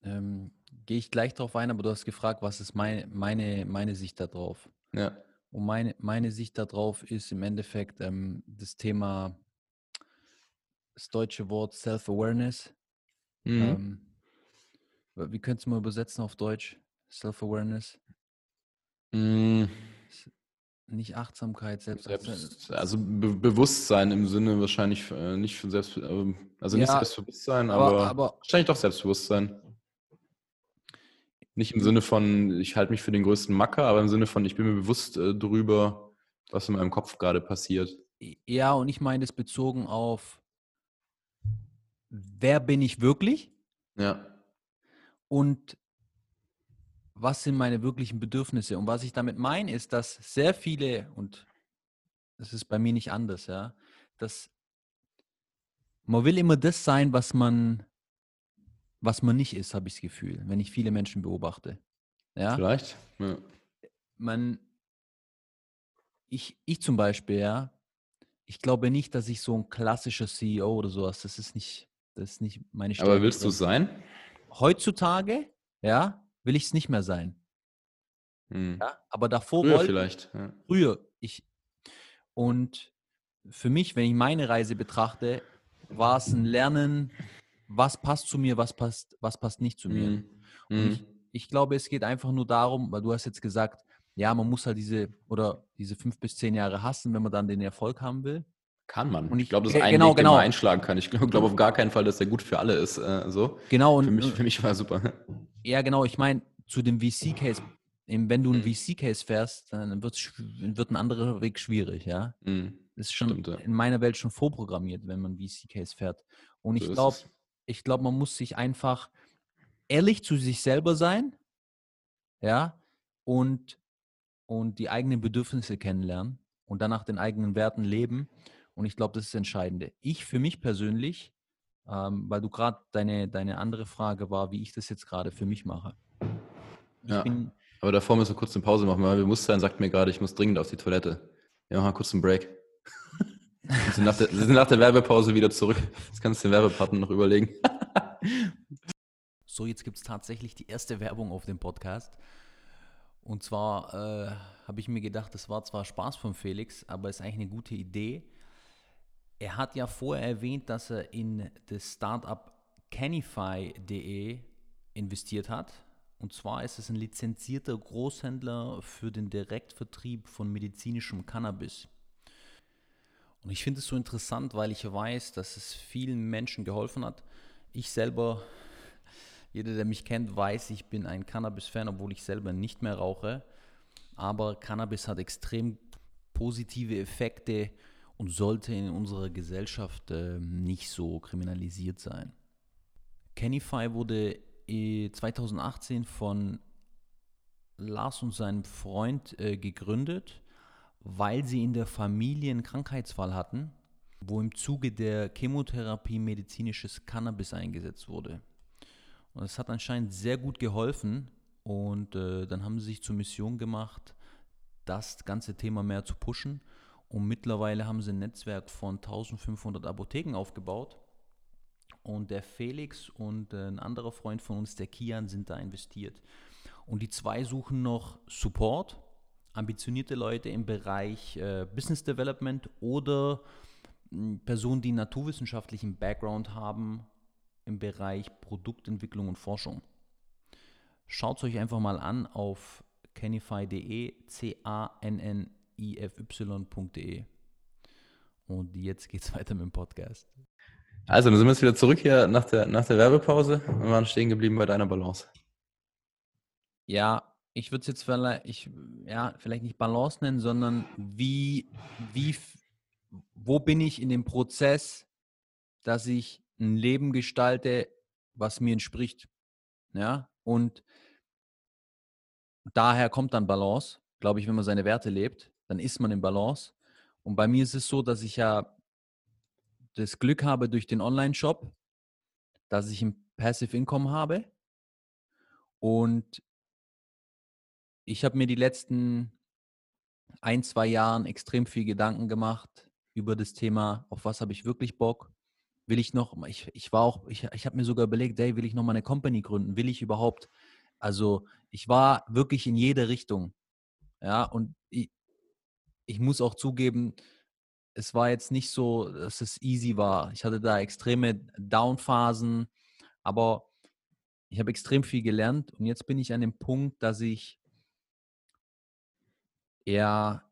Ähm, Gehe ich gleich darauf ein, aber du hast gefragt, was ist meine, meine, meine Sicht darauf? Ja. Und meine, meine Sicht darauf ist im Endeffekt ähm, das Thema, das deutsche Wort Self-Awareness. Mhm. Ähm, wie könntest du mal übersetzen auf Deutsch? Self-Awareness? Mhm. Nicht Achtsamkeit, selbst, also Be Bewusstsein im Sinne wahrscheinlich äh, nicht für Selbst, äh, also nicht ja, Selbstbewusstsein, aber, aber, aber, wahrscheinlich doch Selbstbewusstsein. Nicht im Sinne von, ich halte mich für den größten Macker, aber im Sinne von, ich bin mir bewusst äh, darüber, was in meinem Kopf gerade passiert. Ja, und ich meine es bezogen auf, wer bin ich wirklich? Ja. Und was sind meine wirklichen Bedürfnisse? Und was ich damit meine, ist, dass sehr viele, und das ist bei mir nicht anders, ja, dass man will immer das sein, was man was man nicht ist, habe ich das Gefühl, wenn ich viele Menschen beobachte. Ja? Vielleicht. Ja. Man, ich, ich zum Beispiel, ja, ich glaube nicht, dass ich so ein klassischer CEO oder sowas, das ist nicht, das ist nicht meine Stärke. Aber willst du sein? Heutzutage, ja, will ich es nicht mehr sein. Hm. Ja, aber davor Früher wollte vielleicht. Ja. früher ich und für mich, wenn ich meine Reise betrachte, war es ein Lernen, was passt zu mir, was passt, was passt nicht zu mir. Hm. Und Hm. ich, ich glaube, es geht einfach nur darum, weil du hast jetzt gesagt, ja, man muss halt diese oder diese fünf bis zehn Jahre hassen, wenn man dann den Erfolg haben will. Kann man. Und ich ich- glaube, das ist ein genau, Weg, den genau. man einschlagen kann. Ich glaube glaub auf gar keinen Fall, dass der gut für alle ist. Äh, so. Genau, und Für mich, für mich war super. ja, genau, ich meine, zu dem VC-Case, wenn du einen Mhm. VC-Case fährst, dann wird ein anderer Weg schwierig, ja. Hm. Das ist schon Stimmt, ja. in meiner Welt schon vorprogrammiert, wenn man VC-Case fährt. Und So ich glaube. Ich glaube, man muss sich einfach ehrlich zu sich selber sein, ja, und, und die eigenen Bedürfnisse kennenlernen und danach den eigenen Werten leben. Und ich glaube, das ist das Entscheidende. Ich für mich persönlich, ähm, weil du gerade deine, deine andere Frage war, wie ich das jetzt gerade für mich mache. Ich Ja. bin, Aber davor müssen wir kurz eine Pause machen, weil Bewusstsein sagt mir gerade, ich muss dringend auf die Toilette. Wir machen kurz einen Break. Wir sind nach der, sind nach der Werbepause wieder zurück. Jetzt kannst du den Werbepartner noch überlegen. So, jetzt gibt es tatsächlich die erste Werbung auf dem Podcast. Und zwar äh, habe ich mir gedacht, das war zwar Spaß von Felix, aber ist eigentlich eine gute Idee. Er hat ja vorher erwähnt, dass er in das Startup Canify.de investiert hat. Und zwar ist es ein lizenzierter Großhändler für den Direktvertrieb von medizinischem Cannabis. Und ich finde es so interessant, weil ich weiß, dass es vielen Menschen geholfen hat. Ich selber jeder, der mich kennt, weiß, ich bin ein Cannabis-Fan, obwohl ich selber nicht mehr rauche. Aber Cannabis hat extrem positive Effekte und sollte in unserer Gesellschaft äh, nicht so kriminalisiert sein. Canify wurde äh, 2018 von Lars und seinem Freund äh, gegründet, weil sie in der Familie einen Krankheitsfall hatten, wo im Zuge der Chemotherapie medizinisches Cannabis eingesetzt wurde. Und es hat anscheinend sehr gut geholfen. Und äh, dann haben sie sich zur Mission gemacht, das ganze Thema mehr zu pushen. Und mittlerweile haben sie ein Netzwerk von 1500 Apotheken aufgebaut. Und der Felix und äh, ein anderer Freund von uns, der Kian, sind da investiert. Und die zwei suchen noch Support, ambitionierte Leute im Bereich äh, Business Development oder mh, Personen, die einen naturwissenschaftlichen Background haben im Bereich Produktentwicklung und Forschung. Schaut es euch einfach mal an auf canify.de, C-A-N-N-I-F-Y.de. Und jetzt geht's weiter mit dem Podcast. Also, dann sind wir jetzt wieder zurück hier nach der, nach der Werbepause und waren stehen geblieben bei deiner Balance. Ja, ich würde es jetzt vielleicht, ich, ja, vielleicht nicht Balance nennen, sondern wie, wie, wo bin ich in dem Prozess, dass ich ein Leben gestalte, was mir entspricht. Ja, und daher kommt dann Balance, glaube ich, wenn man seine Werte lebt, dann ist man in Balance. Und bei mir ist es so, dass ich ja das Glück habe durch den Online-Shop, dass ich ein Passive Income habe. Und ich habe mir die letzten ein, zwei Jahren extrem viel Gedanken gemacht über das Thema, auf was habe ich wirklich Bock? Will ich noch, ich, ich war auch, ich, ich habe mir sogar überlegt, hey, will ich noch mal eine Company gründen? Will ich überhaupt? Also ich war wirklich in jede Richtung. Ja, und ich, ich muss auch zugeben, es war jetzt nicht so, dass es easy war. Ich hatte da extreme Downphasen, aber ich habe extrem viel gelernt und jetzt bin ich an dem Punkt, dass ich eher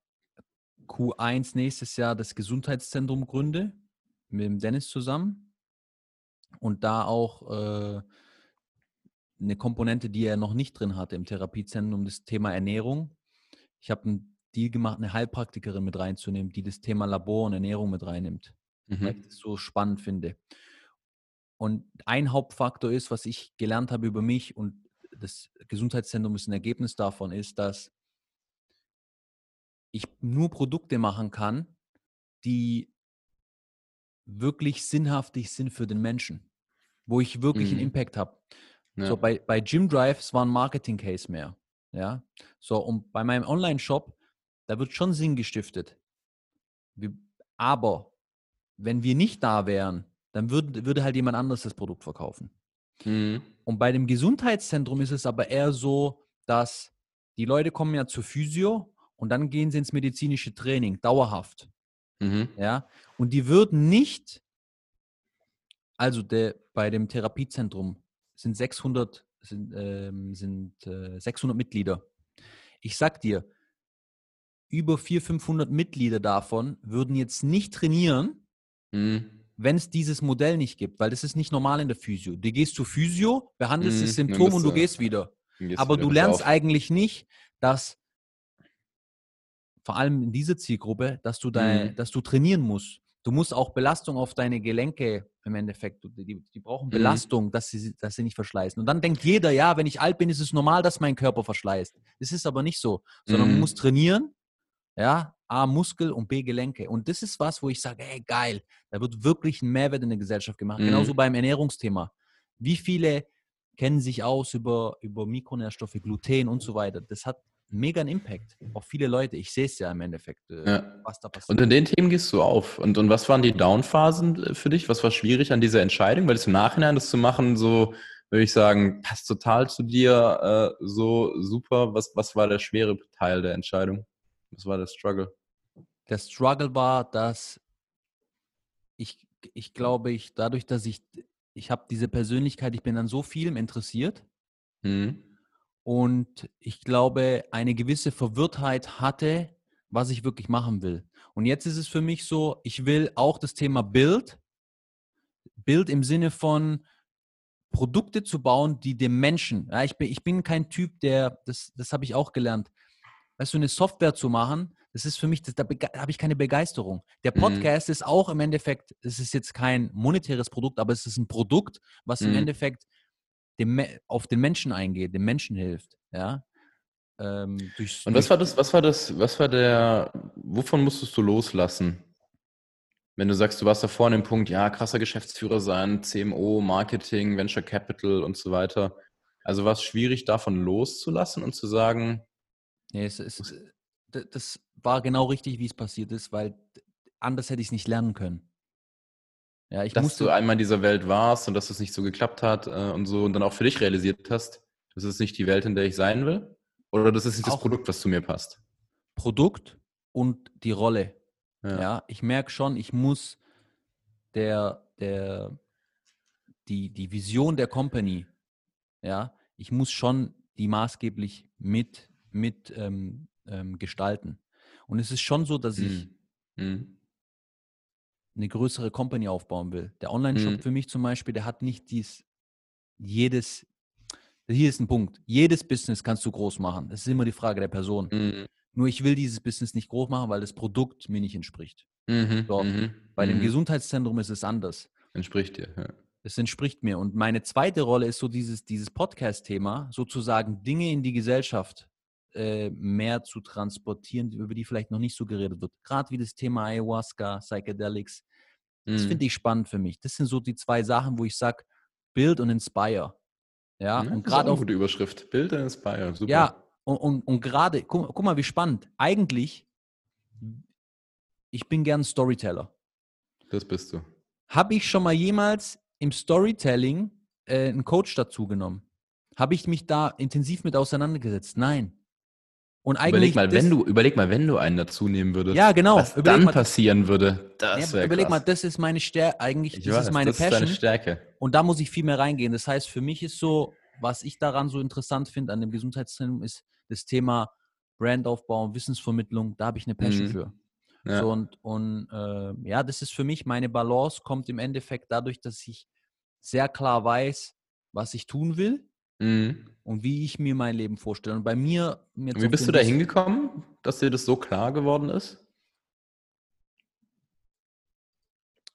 Q1 nächstes Jahr das Gesundheitszentrum gründe, mit dem Dennis zusammen. Und da auch äh, eine Komponente, die er noch nicht drin hatte im Therapiezentrum, das Thema Ernährung. Ich habe einen Deal gemacht, eine Heilpraktikerin mit reinzunehmen, die das Thema Labor und Ernährung mit reinnimmt, weil ich Mhm. das so spannend finde. Und ein Hauptfaktor ist, was ich gelernt habe über mich und das Gesundheitszentrum ist ein Ergebnis davon, ist, dass ich nur Produkte machen kann, die wirklich sinnhaftig sind für den Menschen, wo ich wirklich einen Mhm. Impact habe. Ja. So bei, bei Gym Drive, es war ein Marketing-Case mehr. Ja. So, und bei meinem Online-Shop, da wird schon Sinn gestiftet. Aber wenn wir nicht da wären, dann würd, würde halt jemand anderes das Produkt verkaufen. Mhm. Und bei dem Gesundheitszentrum ist es aber eher so, dass die Leute kommen ja zur Physio und dann gehen sie ins medizinische Training, dauerhaft. Mhm. Ja, und die würden nicht, also der, bei dem Therapiezentrum sind 600, sind, ähm, sind äh, 600 Mitglieder. Ich sag dir, über 400, 500 Mitglieder davon würden jetzt nicht trainieren, mhm. wenn es dieses Modell nicht gibt, weil das ist nicht normal in der Physio. Du gehst zur Physio, behandelst mhm. das Symptom und du gehst wieder. Gehst Aber wieder du lernst auf. eigentlich nicht, dass vor allem in dieser Zielgruppe, dass du, dein, mhm. dass du trainieren musst. Du musst auch Belastung auf deine Gelenke im Endeffekt, die, die brauchen mhm. Belastung, mhm. dass, sie, dass sie nicht verschleißen. Und dann denkt jeder, ja, wenn ich alt bin, ist es normal, dass mein Körper verschleißt. Das ist aber nicht so, sondern mhm. man muss trainieren, ja, A, Muskel und B, Gelenke. Und das ist was, wo ich sage, hey, geil, da wird wirklich ein Mehrwert in der Gesellschaft gemacht. Mhm. Genauso beim Ernährungsthema. Wie viele kennen sich aus über, über Mikronährstoffe, Gluten und so weiter? Das hat mega einen Impact auf viele Leute. Ich sehe es ja im Endeffekt, äh, ja. was da passiert. Und in den Themen gehst du auf. Und, und was waren die Downphasen äh, für dich? Was war schwierig an dieser Entscheidung? Weil es im Nachhinein das zu machen, so würde ich sagen, passt total zu dir, äh, so super. Was, was war der schwere Teil der Entscheidung? Was war der Struggle? Der Struggle war, dass ich, ich glaube, ich dadurch, dass ich, ich habe diese Persönlichkeit, ich bin an so vielem interessiert. Mhm und ich glaube, eine gewisse Verwirrtheit hatte, was ich wirklich machen will. Und jetzt ist es für mich so, ich will auch das Thema Bild, Bild im Sinne von Produkte zu bauen, die dem Menschen, ja, ich, bin, ich bin kein Typ, der, das, das habe ich auch gelernt, weißt du, eine Software zu machen, das ist für mich, das, da habe ich keine Begeisterung. Der mhm. Podcast mhm. ist auch im Endeffekt, es ist jetzt kein monetäres Produkt, aber es ist ein Produkt, was mhm. im Endeffekt dem, auf den Menschen eingeht, dem Menschen hilft, ja. Ähm, Und was war das, was war das, was war der, wovon musstest du loslassen? Wenn du sagst, du warst da vorne im Punkt, ja, krasser Geschäftsführer sein, CMO, Marketing, Venture Capital und so weiter. Also war es schwierig, davon loszulassen und zu sagen. Nee, es, es, das war genau richtig, wie es passiert ist, weil anders hätte ich es nicht lernen können. Ja, ich dass musste, du einmal in dieser Welt warst und dass es nicht so geklappt hat äh, und so und dann auch für dich realisiert hast, das ist nicht die Welt, in der ich sein will? Oder das ist nicht das Produkt, was zu mir passt? Produkt und die Rolle. Ja, ja ich merke schon, ich muss der, der, die, die Vision der Company, ja, ich muss schon die maßgeblich mit, mit ähm, ähm, gestalten. Und es ist schon so, dass ich mhm eine größere Company aufbauen will. Der Online-Shop mhm. für mich zum Beispiel, der hat nicht dies, jedes, hier ist ein Punkt, jedes Business kannst du groß machen. Das ist immer die Frage der Person. Mhm. Nur ich will dieses Business nicht groß machen, weil das Produkt mir nicht entspricht. Mhm. So, mhm. Bei dem mhm. Gesundheitszentrum ist es anders. Entspricht dir, ja. Es entspricht mir. Und meine zweite Rolle ist so dieses, dieses Podcast-Thema, sozusagen Dinge in die Gesellschaft äh, mehr zu transportieren, über die vielleicht noch nicht so geredet wird. Gerade wie das Thema Ayahuasca, Psychedelics. Das mhm. finde ich spannend für mich. Das sind so die zwei Sachen, wo ich sage, Build und Inspire. Ja, ja und gerade auch. Gute Überschrift. Build und Inspire. Super. Ja, und, und, und gerade, guck, guck mal, wie spannend. Eigentlich, ich bin gern Storyteller. Das bist du. Habe ich schon mal jemals im Storytelling äh, einen Coach dazu genommen? Habe ich mich da intensiv mit auseinandergesetzt? Nein. Und eigentlich überleg mal, wenn du, überleg mal, wenn du einen dazu nehmen würdest. Ja, genau. Was dann mal, passieren würde. Das ja, überleg krass. mal, das ist meine Stärke, eigentlich, ich das weiß, ist meine das Passion. Ist deine Stärke. Und da muss ich viel mehr reingehen. Das heißt, für mich ist so, was ich daran so interessant finde an dem Gesundheitszentrum, ist das Thema Brandaufbau, Wissensvermittlung. Da habe ich eine Passion mhm. für. Ja. So, und und äh, ja, das ist für mich, meine Balance kommt im Endeffekt dadurch, dass ich sehr klar weiß, was ich tun will Mhm. Und wie ich mir mein Leben vorstelle. Und bei mir. mir wie bist du da hingekommen, dass dir das so klar geworden ist?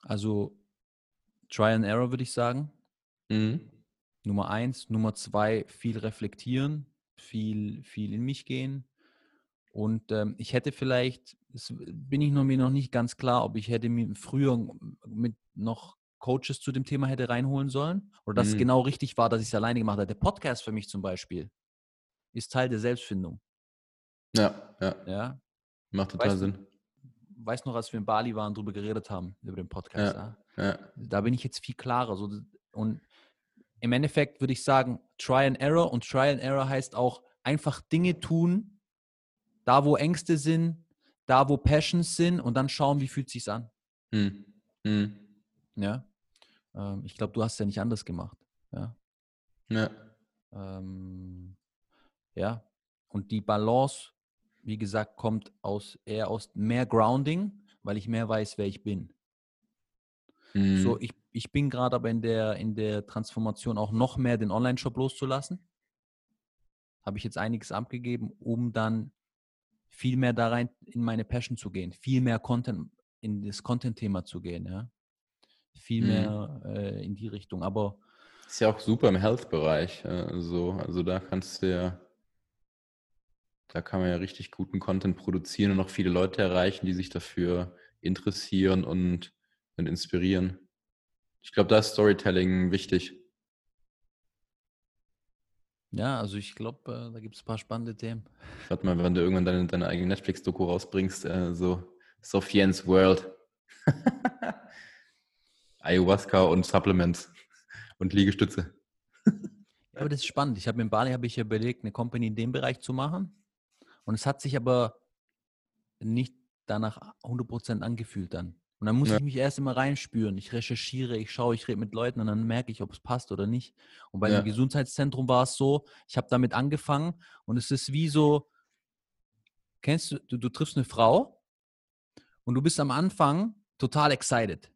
Also, Try and Error würde ich sagen. Mhm. Nummer eins. Nummer zwei, viel reflektieren, viel, viel in mich gehen. Und ähm, ich hätte vielleicht, das bin ich noch, mir noch nicht ganz klar, ob ich hätte mir früher mit noch Coaches zu dem Thema hätte reinholen sollen oder dass mhm. es genau richtig war, dass ich es alleine gemacht habe. Der Podcast für mich zum Beispiel ist Teil der Selbstfindung. Ja, ja. ja? Macht total weißt, Sinn. Weißt noch, als wir in Bali waren, darüber geredet haben, über den Podcast. Ja, ja. ja. Da bin ich jetzt viel klarer. So, und im Endeffekt würde ich sagen, Try and Error und Try and Error heißt auch einfach Dinge tun, da wo Ängste sind, da wo Passions sind und dann schauen, wie fühlt es sich an. Hm. Hm. Ja. Ähm, ich glaube, du hast ja nicht anders gemacht. Ja. Ja. Ähm, ja. Und die Balance, wie gesagt, kommt aus eher aus mehr Grounding, weil ich mehr weiß, wer ich bin. Hm. So, ich, ich bin gerade aber in der, in der Transformation auch noch mehr den Online-Shop loszulassen. Habe ich jetzt einiges abgegeben, um dann viel mehr da rein in meine Passion zu gehen, viel mehr Content, in das Content-Thema zu gehen, ja. Viel mhm. mehr äh, in die Richtung. Aber ist ja auch super im Health-Bereich. Äh, so. Also da kannst du ja, da kann man ja richtig guten Content produzieren und auch viele Leute erreichen, die sich dafür interessieren und, und inspirieren. Ich glaube, da ist Storytelling wichtig. Ja, also ich glaube, äh, da gibt es ein paar spannende Themen. Warte mal, wenn du irgendwann deine, deine eigene Netflix-Doku rausbringst, äh, so Sophiens World. Ayahuasca und Supplements und Liegestütze. ja, aber das ist spannend. Ich habe in Bali habe ich ja überlegt, eine Company in dem Bereich zu machen. Und es hat sich aber nicht danach 100% angefühlt dann. Und dann muss ja. ich mich erst immer reinspüren. Ich recherchiere, ich schaue, ich rede mit Leuten und dann merke ich, ob es passt oder nicht. Und bei ja. dem Gesundheitszentrum war es so, ich habe damit angefangen und es ist wie so, kennst du, du, du triffst eine Frau und du bist am Anfang total excited.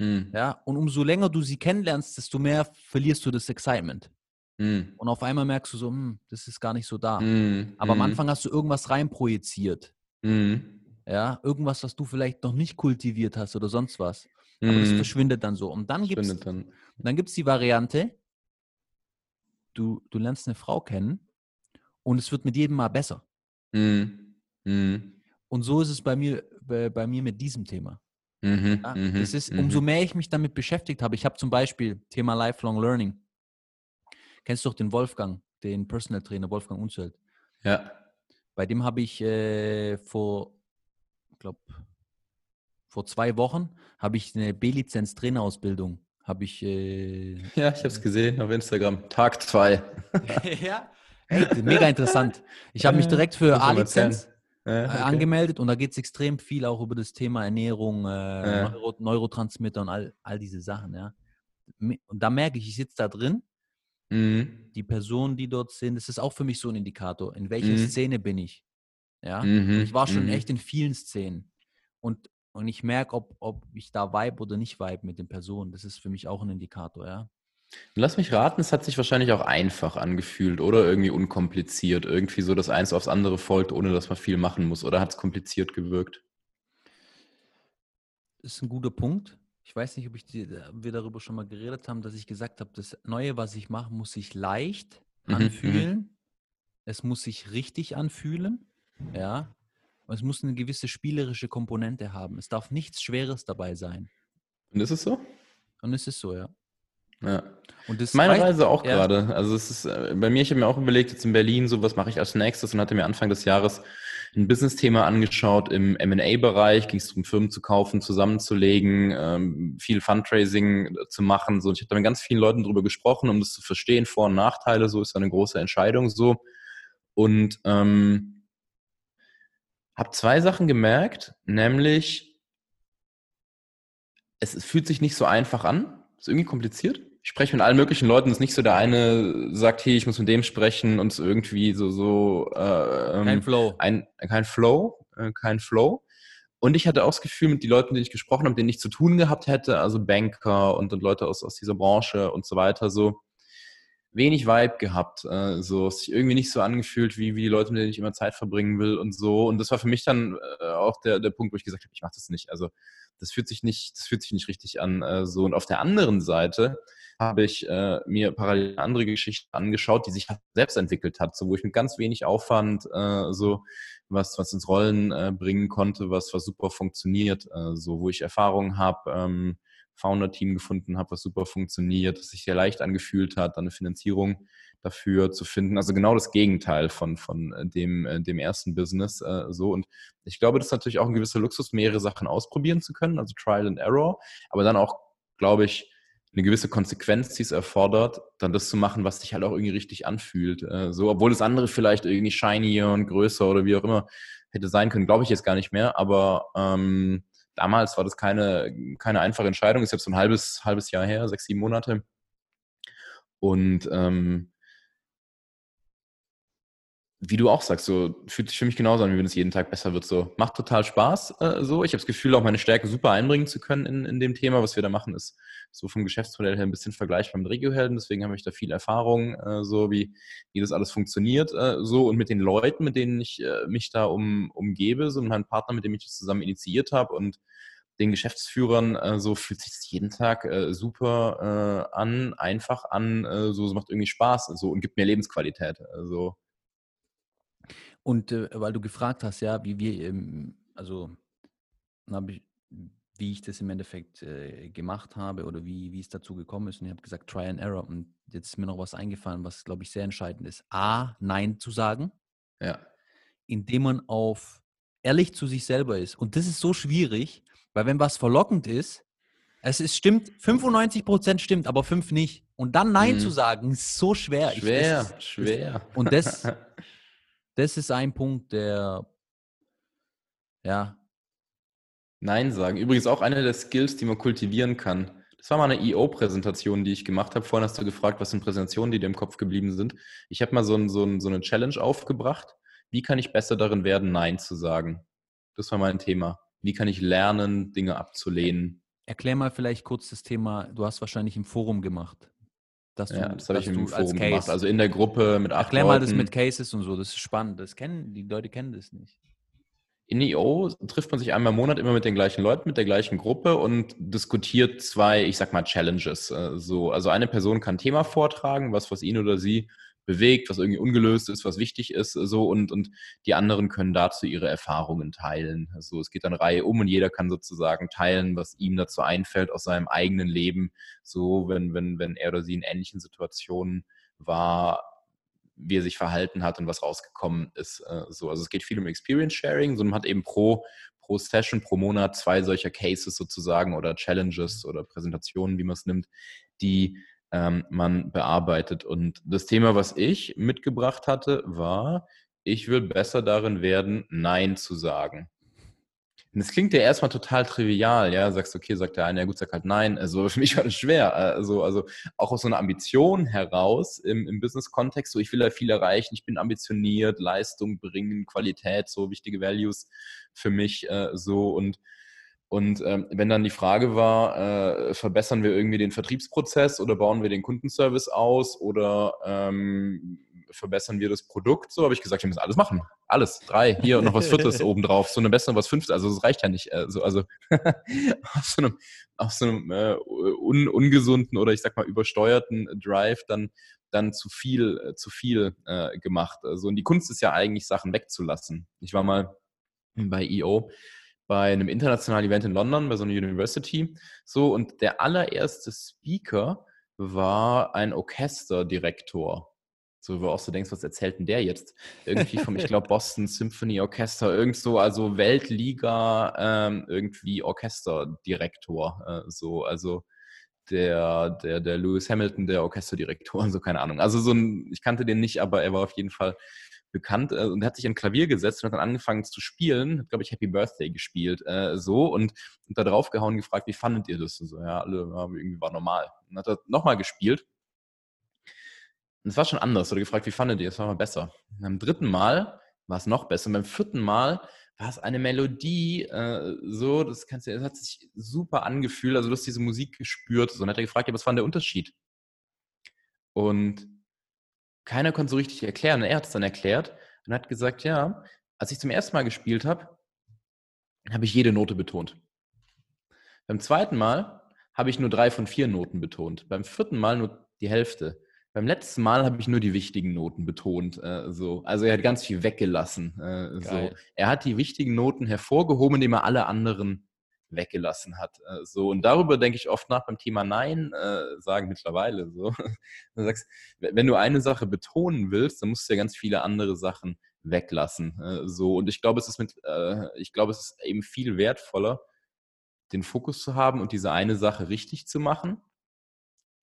Mhm. Ja, und umso länger du sie kennenlernst, desto mehr verlierst du das Excitement. Mhm. Und auf einmal merkst du so, hm, das ist gar nicht so da. Mhm. Aber am hm. Anfang hast du irgendwas reinprojiziert. Mhm. Ja, irgendwas, was du vielleicht noch nicht kultiviert hast oder sonst was. Aber das verschwindet dann so. Und dann gibt es dann. dann gibt's die Variante, du, du lernst eine Frau kennen und es wird mit jedem Mal besser. Und so ist es bei mir, bei, bei mir mit diesem Thema. Mhm, ja, das ist, umso mehr ich mich damit beschäftigt habe. Ich habe zum Beispiel Thema Lifelong Learning. Kennst du doch den Wolfgang, den Personal Trainer Wolfgang Unzelt? Ja. Bei dem habe ich äh, vor glaube, vor zwei Wochen habe ich eine B-Lizenz Trainerausbildung. Habe ich. Äh, ja, ich habe es gesehen auf Instagram. Tag zwei. ja, hey, mega interessant. Ich habe mich direkt für A-Lizenz okay. angemeldet und da geht es extrem viel auch über das Thema Ernährung, äh. Neuro Neurotransmitter und all, all diese Sachen. Ja. Und da merke ich, ich sitze da drin. Mhm. Die Personen, die dort sind, das ist auch für mich so ein Indikator. In welcher mhm. Szene bin ich? Ja, mhm, ich war schon mhm. echt in vielen Szenen. Und, und ich merke, ob, ob ich da vibe oder nicht vibe mit den Personen. Das ist für mich auch ein Indikator, ja. Lass mich raten, es hat sich wahrscheinlich auch einfach angefühlt oder irgendwie unkompliziert. Irgendwie so, dass eins aufs andere folgt, ohne dass man viel machen muss. Oder hat es kompliziert gewirkt? Das ist ein guter Punkt. Ich weiß nicht, ob ich die, wir darüber schon mal geredet haben, dass ich gesagt habe, das Neue, was ich mache, muss sich leicht mhm, mhm. anfühlen. Es muss sich richtig anfühlen. Ja. Und es muss eine gewisse spielerische Komponente haben. Es darf nichts Schweres dabei sein. Und ist es so? Und ist es so, ja. Ja. Und das Meine Reise auch ja. gerade. Also es ist äh, bei mir, ich habe mir auch überlegt, jetzt in Berlin, so was mache ich als nächstes und hatte mir Anfang des Jahres ein Business-Thema angeschaut im M&A-Bereich, ging es darum, Firmen zu kaufen, zusammenzulegen, ähm, viel Fundraising zu machen. So, und ich habe da mit ganz vielen Leuten drüber gesprochen, um das zu verstehen, Vor- und Nachteile. So ist eine große Entscheidung so. Und ähm, habe zwei Sachen gemerkt, nämlich es, es, fühlt sich nicht so einfach an, ist irgendwie kompliziert. Ich spreche mit allen möglichen Leuten, es ist nicht so, der eine sagt, hey, ich muss mit dem sprechen und es irgendwie so, so äh, ähm, kein Flow. Ein, kein Flow, äh, kein Flow. Und ich hatte auch das Gefühl, mit den Leuten, die ich gesprochen habe, denen ich zu tun gehabt hätte, also Banker und, und Leute aus, aus dieser Branche und so weiter, so, wenig Vibe gehabt. Äh, so, es sich irgendwie nicht so angefühlt, wie, wie die Leute, mit denen ich immer Zeit verbringen will und so. Und das war für mich dann äh, auch der, der Punkt, wo ich gesagt habe, ich mache das nicht. Also das fühlt sich nicht, das fühlt sich nicht richtig an. Äh, so. Und auf der anderen Seite habe ich äh, mir parallel andere Geschichte angeschaut, die sich selbst entwickelt hat, so wo ich mit ganz wenig Aufwand äh, so was, was ins Rollen äh, bringen konnte, was, was super funktioniert, äh, so wo ich Erfahrungen habe, ähm, Founder-Team gefunden habe, was super funktioniert, das sich sehr leicht angefühlt hat, dann eine Finanzierung dafür zu finden. Also genau das Gegenteil von, von äh, dem, äh, dem ersten Business. Äh, so. Und ich glaube, das ist natürlich auch ein gewisser Luxus, mehrere Sachen ausprobieren zu können, also Trial and Error, aber dann auch, glaube ich, eine gewisse Konsequenz, die es erfordert, dann das zu machen, was sich halt auch irgendwie richtig anfühlt. Äh, so, obwohl das andere vielleicht irgendwie shinier und größer oder wie auch immer hätte sein können, glaube ich jetzt gar nicht mehr. Aber ähm, damals war das keine, keine einfache Entscheidung. Ist jetzt so ein halbes, halbes Jahr her, sechs, sieben Monate. Und ähm, wie du auch sagst, so fühlt sich für mich genauso an, wie wenn es jeden Tag besser wird. So macht total Spaß. Äh, so, ich habe das Gefühl, auch meine Stärke super einbringen zu können in, in dem Thema, was wir da machen, ist so vom Geschäftsmodell her ein bisschen vergleichbar mit Regiohelden. Deswegen habe ich da viel Erfahrung, äh, so wie wie das alles funktioniert, äh, so und mit den Leuten, mit denen ich äh, mich da um, umgebe, so meinen Partner, mit dem ich das zusammen initiiert habe und den Geschäftsführern äh, so fühlt sich jeden Tag äh, super äh, an, einfach an, äh, so es macht irgendwie Spaß, so und gibt mir Lebensqualität. Also und äh, weil du gefragt hast, ja, wie wir, ähm, also ich, wie ich das im Endeffekt äh, gemacht habe oder wie, wie es dazu gekommen ist. Und ich habe gesagt, Try and Error. Und jetzt ist mir noch was eingefallen, was, glaube ich, sehr entscheidend ist. A, Nein zu sagen. Ja. Indem man auf ehrlich zu sich selber ist. Und das ist so schwierig, weil wenn was verlockend ist, es ist, stimmt, 95 Prozent stimmt, aber 5 nicht. Und dann Nein mhm. zu sagen, ist so schwer. Schwer, ich, das, schwer. Das, und das, das ist ein Punkt, der, ja. Nein sagen. Übrigens auch einer der Skills, die man kultivieren kann. Das war mal eine EO-Präsentation, die ich gemacht habe. Vorhin hast du gefragt, was sind Präsentationen, die dir im Kopf geblieben sind. Ich habe mal so, ein, so, ein, so eine Challenge aufgebracht. Wie kann ich besser darin werden, Nein zu sagen? Das war mein Thema. Wie kann ich lernen, Dinge abzulehnen? Erklär mal vielleicht kurz das Thema, du hast wahrscheinlich im Forum gemacht. Dass du, ja, das habe ich im Forum gemacht. Also in der Gruppe mit acht Erklär mal das mit Cases und so, das ist spannend. Das kennen, die Leute kennen das nicht. In EO trifft man sich einmal im Monat immer mit den gleichen Leuten, mit der gleichen Gruppe und diskutiert zwei, ich sag mal, Challenges. Äh, so, also eine Person kann ein Thema vortragen, was, was ihn oder sie bewegt, was irgendwie ungelöst ist, was wichtig ist, so und, und die anderen können dazu ihre Erfahrungen teilen. Also es geht dann Reihe um und jeder kann sozusagen teilen, was ihm dazu einfällt aus seinem eigenen Leben, so wenn, wenn, wenn er oder sie in ähnlichen Situationen war, wie er sich verhalten hat und was rausgekommen ist. Äh, so. Also es geht viel um Experience Sharing, so man hat eben pro, pro Session, pro Monat zwei solcher Cases sozusagen oder Challenges oder Präsentationen, wie man es nimmt, die ähm, man bearbeitet. Und das Thema, was ich mitgebracht hatte, war, ich will besser darin werden, Nein zu sagen. Und das klingt ja erstmal total trivial, ja, sagst, okay, sagt der eine, ja gut, sag halt nein. Also für mich war das schwer. Also, also auch aus so einer Ambition heraus im, im Business-Kontext, so ich will da viel erreichen, ich bin ambitioniert, Leistung bringen, Qualität, so wichtige Values für mich äh, so und und ähm, wenn dann die Frage war, äh, verbessern wir irgendwie den Vertriebsprozess oder bauen wir den Kundenservice aus oder ähm, verbessern wir das Produkt, so habe ich gesagt, wir müssen alles machen. Alles. Drei. Hier und noch was Viertes obendrauf. So eine bessere, was Fünftes. Also das reicht ja nicht. Also, also auf so einem, auf so einem äh, un, ungesunden oder ich sag mal übersteuerten Drive dann dann zu viel, äh, zu viel äh, gemacht. Also und die Kunst ist ja eigentlich Sachen wegzulassen. Ich war mal bei EO bei einem internationalen Event in London, bei so einer University. So, und der allererste Speaker war ein Orchesterdirektor. So, wo du auch so denkst, was erzählt denn der jetzt? Irgendwie vom, ich glaube, Boston Symphony Orchester, irgend so, also Weltliga, ähm, irgendwie Orchesterdirektor. Äh, so, also der, der, der Lewis Hamilton, der Orchesterdirektor, so keine Ahnung. Also so ein, ich kannte den nicht, aber er war auf jeden Fall bekannt äh, und hat sich an Klavier gesetzt und hat dann angefangen zu spielen, hat, glaube ich, Happy Birthday gespielt, äh, so und, und da draufgehauen gefragt, wie fandet ihr das? Und so, ja, alle, irgendwie war normal. Und hat er nochmal gespielt. Und es war schon anders. Oder gefragt, wie fandet ihr? Es war mal besser. Und beim dritten Mal war es noch besser. Und beim vierten Mal war es eine Melodie, äh, so, das kannst du, das hat sich super angefühlt. Also du hast diese Musik gespürt. So, und hat er gefragt, ja, was war denn der Unterschied? Und keiner konnte so richtig erklären. Und er hat es dann erklärt und hat gesagt, ja, als ich zum ersten Mal gespielt habe, habe ich jede Note betont. Beim zweiten Mal habe ich nur drei von vier Noten betont. Beim vierten Mal nur die Hälfte. Beim letzten Mal habe ich nur die wichtigen Noten betont. Äh, so. Also er hat ganz viel weggelassen. Äh, so. Er hat die wichtigen Noten hervorgehoben, indem er alle anderen weggelassen hat. Äh, so und darüber denke ich oft nach beim Thema Nein äh, sagen mittlerweile. So, du sagst, wenn du eine Sache betonen willst, dann musst du ja ganz viele andere Sachen weglassen. Äh, so und ich glaube, es ist mit, äh, ich glaube, es ist eben viel wertvoller, den Fokus zu haben und diese eine Sache richtig zu machen,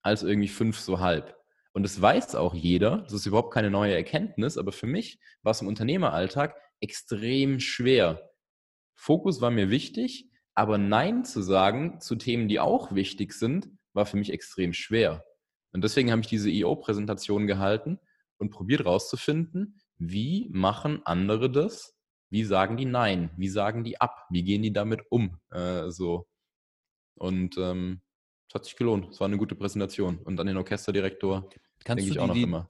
als irgendwie fünf so halb. Und das weiß auch jeder, das ist überhaupt keine neue Erkenntnis, aber für mich war es im Unternehmeralltag extrem schwer. Fokus war mir wichtig, aber Nein zu sagen zu Themen, die auch wichtig sind, war für mich extrem schwer. Und deswegen habe ich diese EO-Präsentation gehalten und probiert herauszufinden, wie machen andere das? Wie sagen die Nein? Wie sagen die ab? Wie gehen die damit um? Äh, so. Und ähm, es hat sich gelohnt. Es war eine gute Präsentation. Und an den Orchesterdirektor denke ich auch noch die, immer.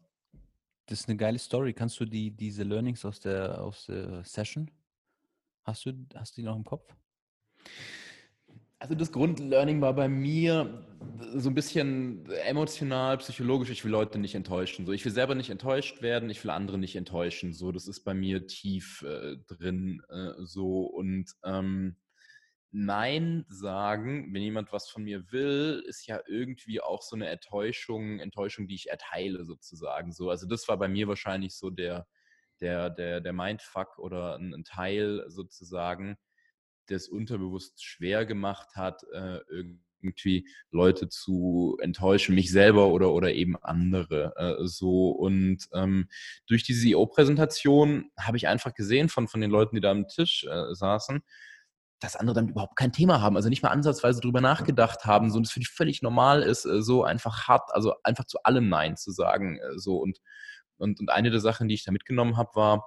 Das ist eine geile Story. Kannst du die, diese Learnings aus der, aus der Session, hast du, hast du die noch im Kopf? Also das Grundlearning war bei mir so ein bisschen emotional, psychologisch. Ich will Leute nicht enttäuschen. So, ich will selber nicht enttäuscht werden. Ich will andere nicht enttäuschen. So, das ist bei mir tief äh, drin. Äh, so und ähm, Nein sagen, wenn jemand was von mir will, ist ja irgendwie auch so eine Enttäuschung, Enttäuschung, die ich erteile sozusagen. So, also das war bei mir wahrscheinlich so der der der der Mindfuck oder ein, ein Teil sozusagen das unterbewusst schwer gemacht hat, äh, irgendwie Leute zu enttäuschen, mich selber oder, oder eben andere. Äh, so und ähm, durch die CEO-Präsentation habe ich einfach gesehen von, von den Leuten, die da am Tisch äh, saßen, dass andere dann überhaupt kein Thema haben, also nicht mal ansatzweise drüber nachgedacht haben, so und es für die völlig normal ist, äh, so einfach hart, also einfach zu allem Nein zu sagen, äh, so und und, und eine der Sachen, die ich da mitgenommen habe, war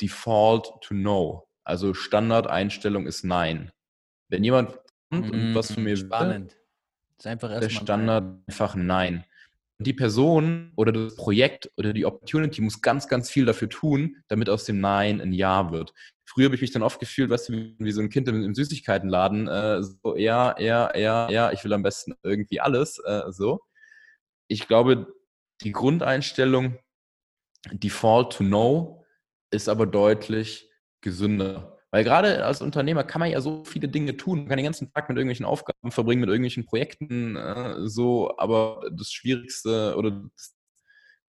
Default to No. Also Standardeinstellung ist Nein. Wenn jemand kommt und was von mir Spannend. will, ist einfach der Standard nein. einfach Nein. Und die Person oder das Projekt oder die Opportunity muss ganz, ganz viel dafür tun, damit aus dem Nein ein Ja wird. Früher habe ich mich dann oft gefühlt, weißt du, wie so ein Kind im, im Süßigkeitenladen, äh, so, ja, ja, ja, ja, ich will am besten irgendwie alles, äh, so. Ich glaube, die Grundeinstellung, Default to No, ist aber deutlich gesünder. Weil gerade als Unternehmer kann man ja so viele Dinge tun. Man kann den ganzen Tag mit irgendwelchen Aufgaben verbringen, mit irgendwelchen Projekten, äh, so, aber das Schwierigste oder das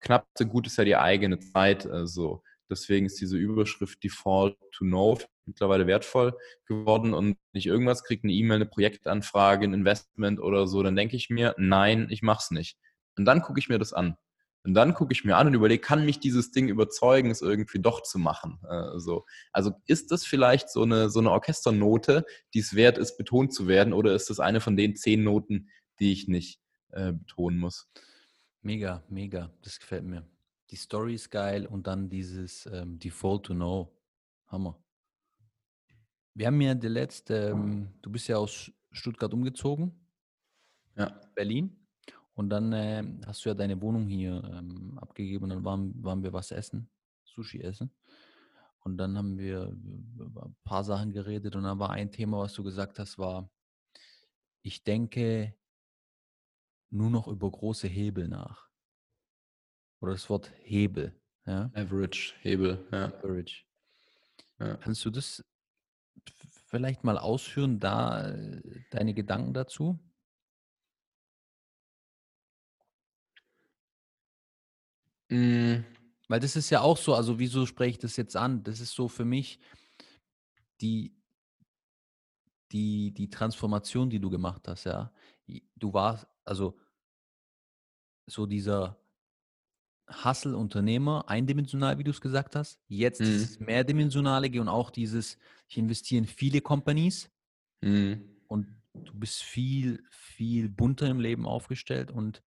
knappste Gut ist ja die eigene Zeit. Äh. Deswegen ist diese Überschrift Default to Know mittlerweile wertvoll geworden und nicht irgendwas kriegt eine E-Mail, eine Projektanfrage, ein Investment oder so, dann denke ich mir, nein, ich mach's nicht. Und dann gucke ich mir das an. Und dann gucke ich mir an und überlege, kann mich dieses Ding überzeugen, es irgendwie doch zu machen? Äh, so. Also ist das vielleicht so eine, so eine Orchesternote, die es wert ist, betont zu werden, oder ist das eine von den zehn Noten, die ich nicht äh, betonen muss? Mega, mega. Das gefällt mir. Die Story ist geil und dann dieses ähm, Default to Know. Hammer. Wir haben ja der letzte, ähm, du bist ja aus Stuttgart umgezogen. Ja. Berlin. Und dann äh, hast du ja deine Wohnung hier ähm, abgegeben und dann waren, waren wir was essen, Sushi essen. Und dann haben wir über ein paar Sachen geredet und dann war ein Thema, was du gesagt hast, war, ich denke nur noch über große Hebel nach. Oder das Wort Hebel. Ja? Average, Hebel, ja. Average. Ja. Kannst du das vielleicht mal ausführen, da äh, deine Gedanken dazu? Mhm. Weil das ist ja auch so, also wieso spreche ich das jetzt an? Das ist so für mich die, die, die Transformation, die du gemacht hast, ja. Du warst, also so dieser Hustle-Unternehmer, eindimensional, wie du es gesagt hast. Jetzt mhm. dieses mehrdimensionale und auch dieses, ich investiere in viele Companies mhm. und du bist viel, viel bunter im Leben aufgestellt und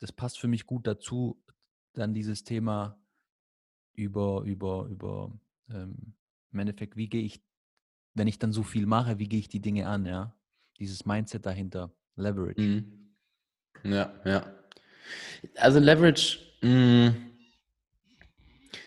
das passt für mich gut dazu, dann dieses Thema über, über, über ähm, im Endeffekt, wie gehe ich, wenn ich dann so viel mache, wie gehe ich die Dinge an, ja? Dieses Mindset dahinter, Leverage. Mhm. Ja, ja. Also Leverage mh, mm,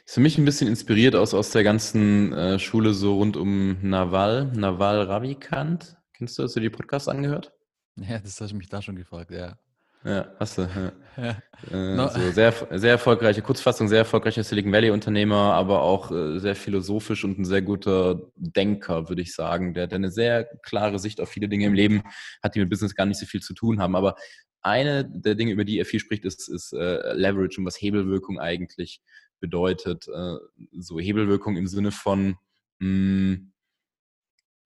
ist für mich ein bisschen inspiriert aus, aus der ganzen äh, Schule so rund um Naval, Naval Ravikant. Kennst du, hast du die Podcasts angehört? Ja, das hast du mich da schon gefragt, ja. Ja, hast du. Ja. ja. Äh, no. so sehr, sehr erfolgreiche, Kurzfassung, sehr erfolgreicher Silicon Valley Unternehmer, aber auch äh, sehr philosophisch und ein sehr guter Denker, würde ich sagen, der, der eine sehr klare Sicht auf viele Dinge im Leben hat, die mit Business gar nicht so viel zu tun haben. Aber eine der Dinge, über die er viel spricht, ist, ist äh, Leverage und was Hebelwirkung eigentlich bedeutet. Äh, so Hebelwirkung im Sinne von, mh, hm,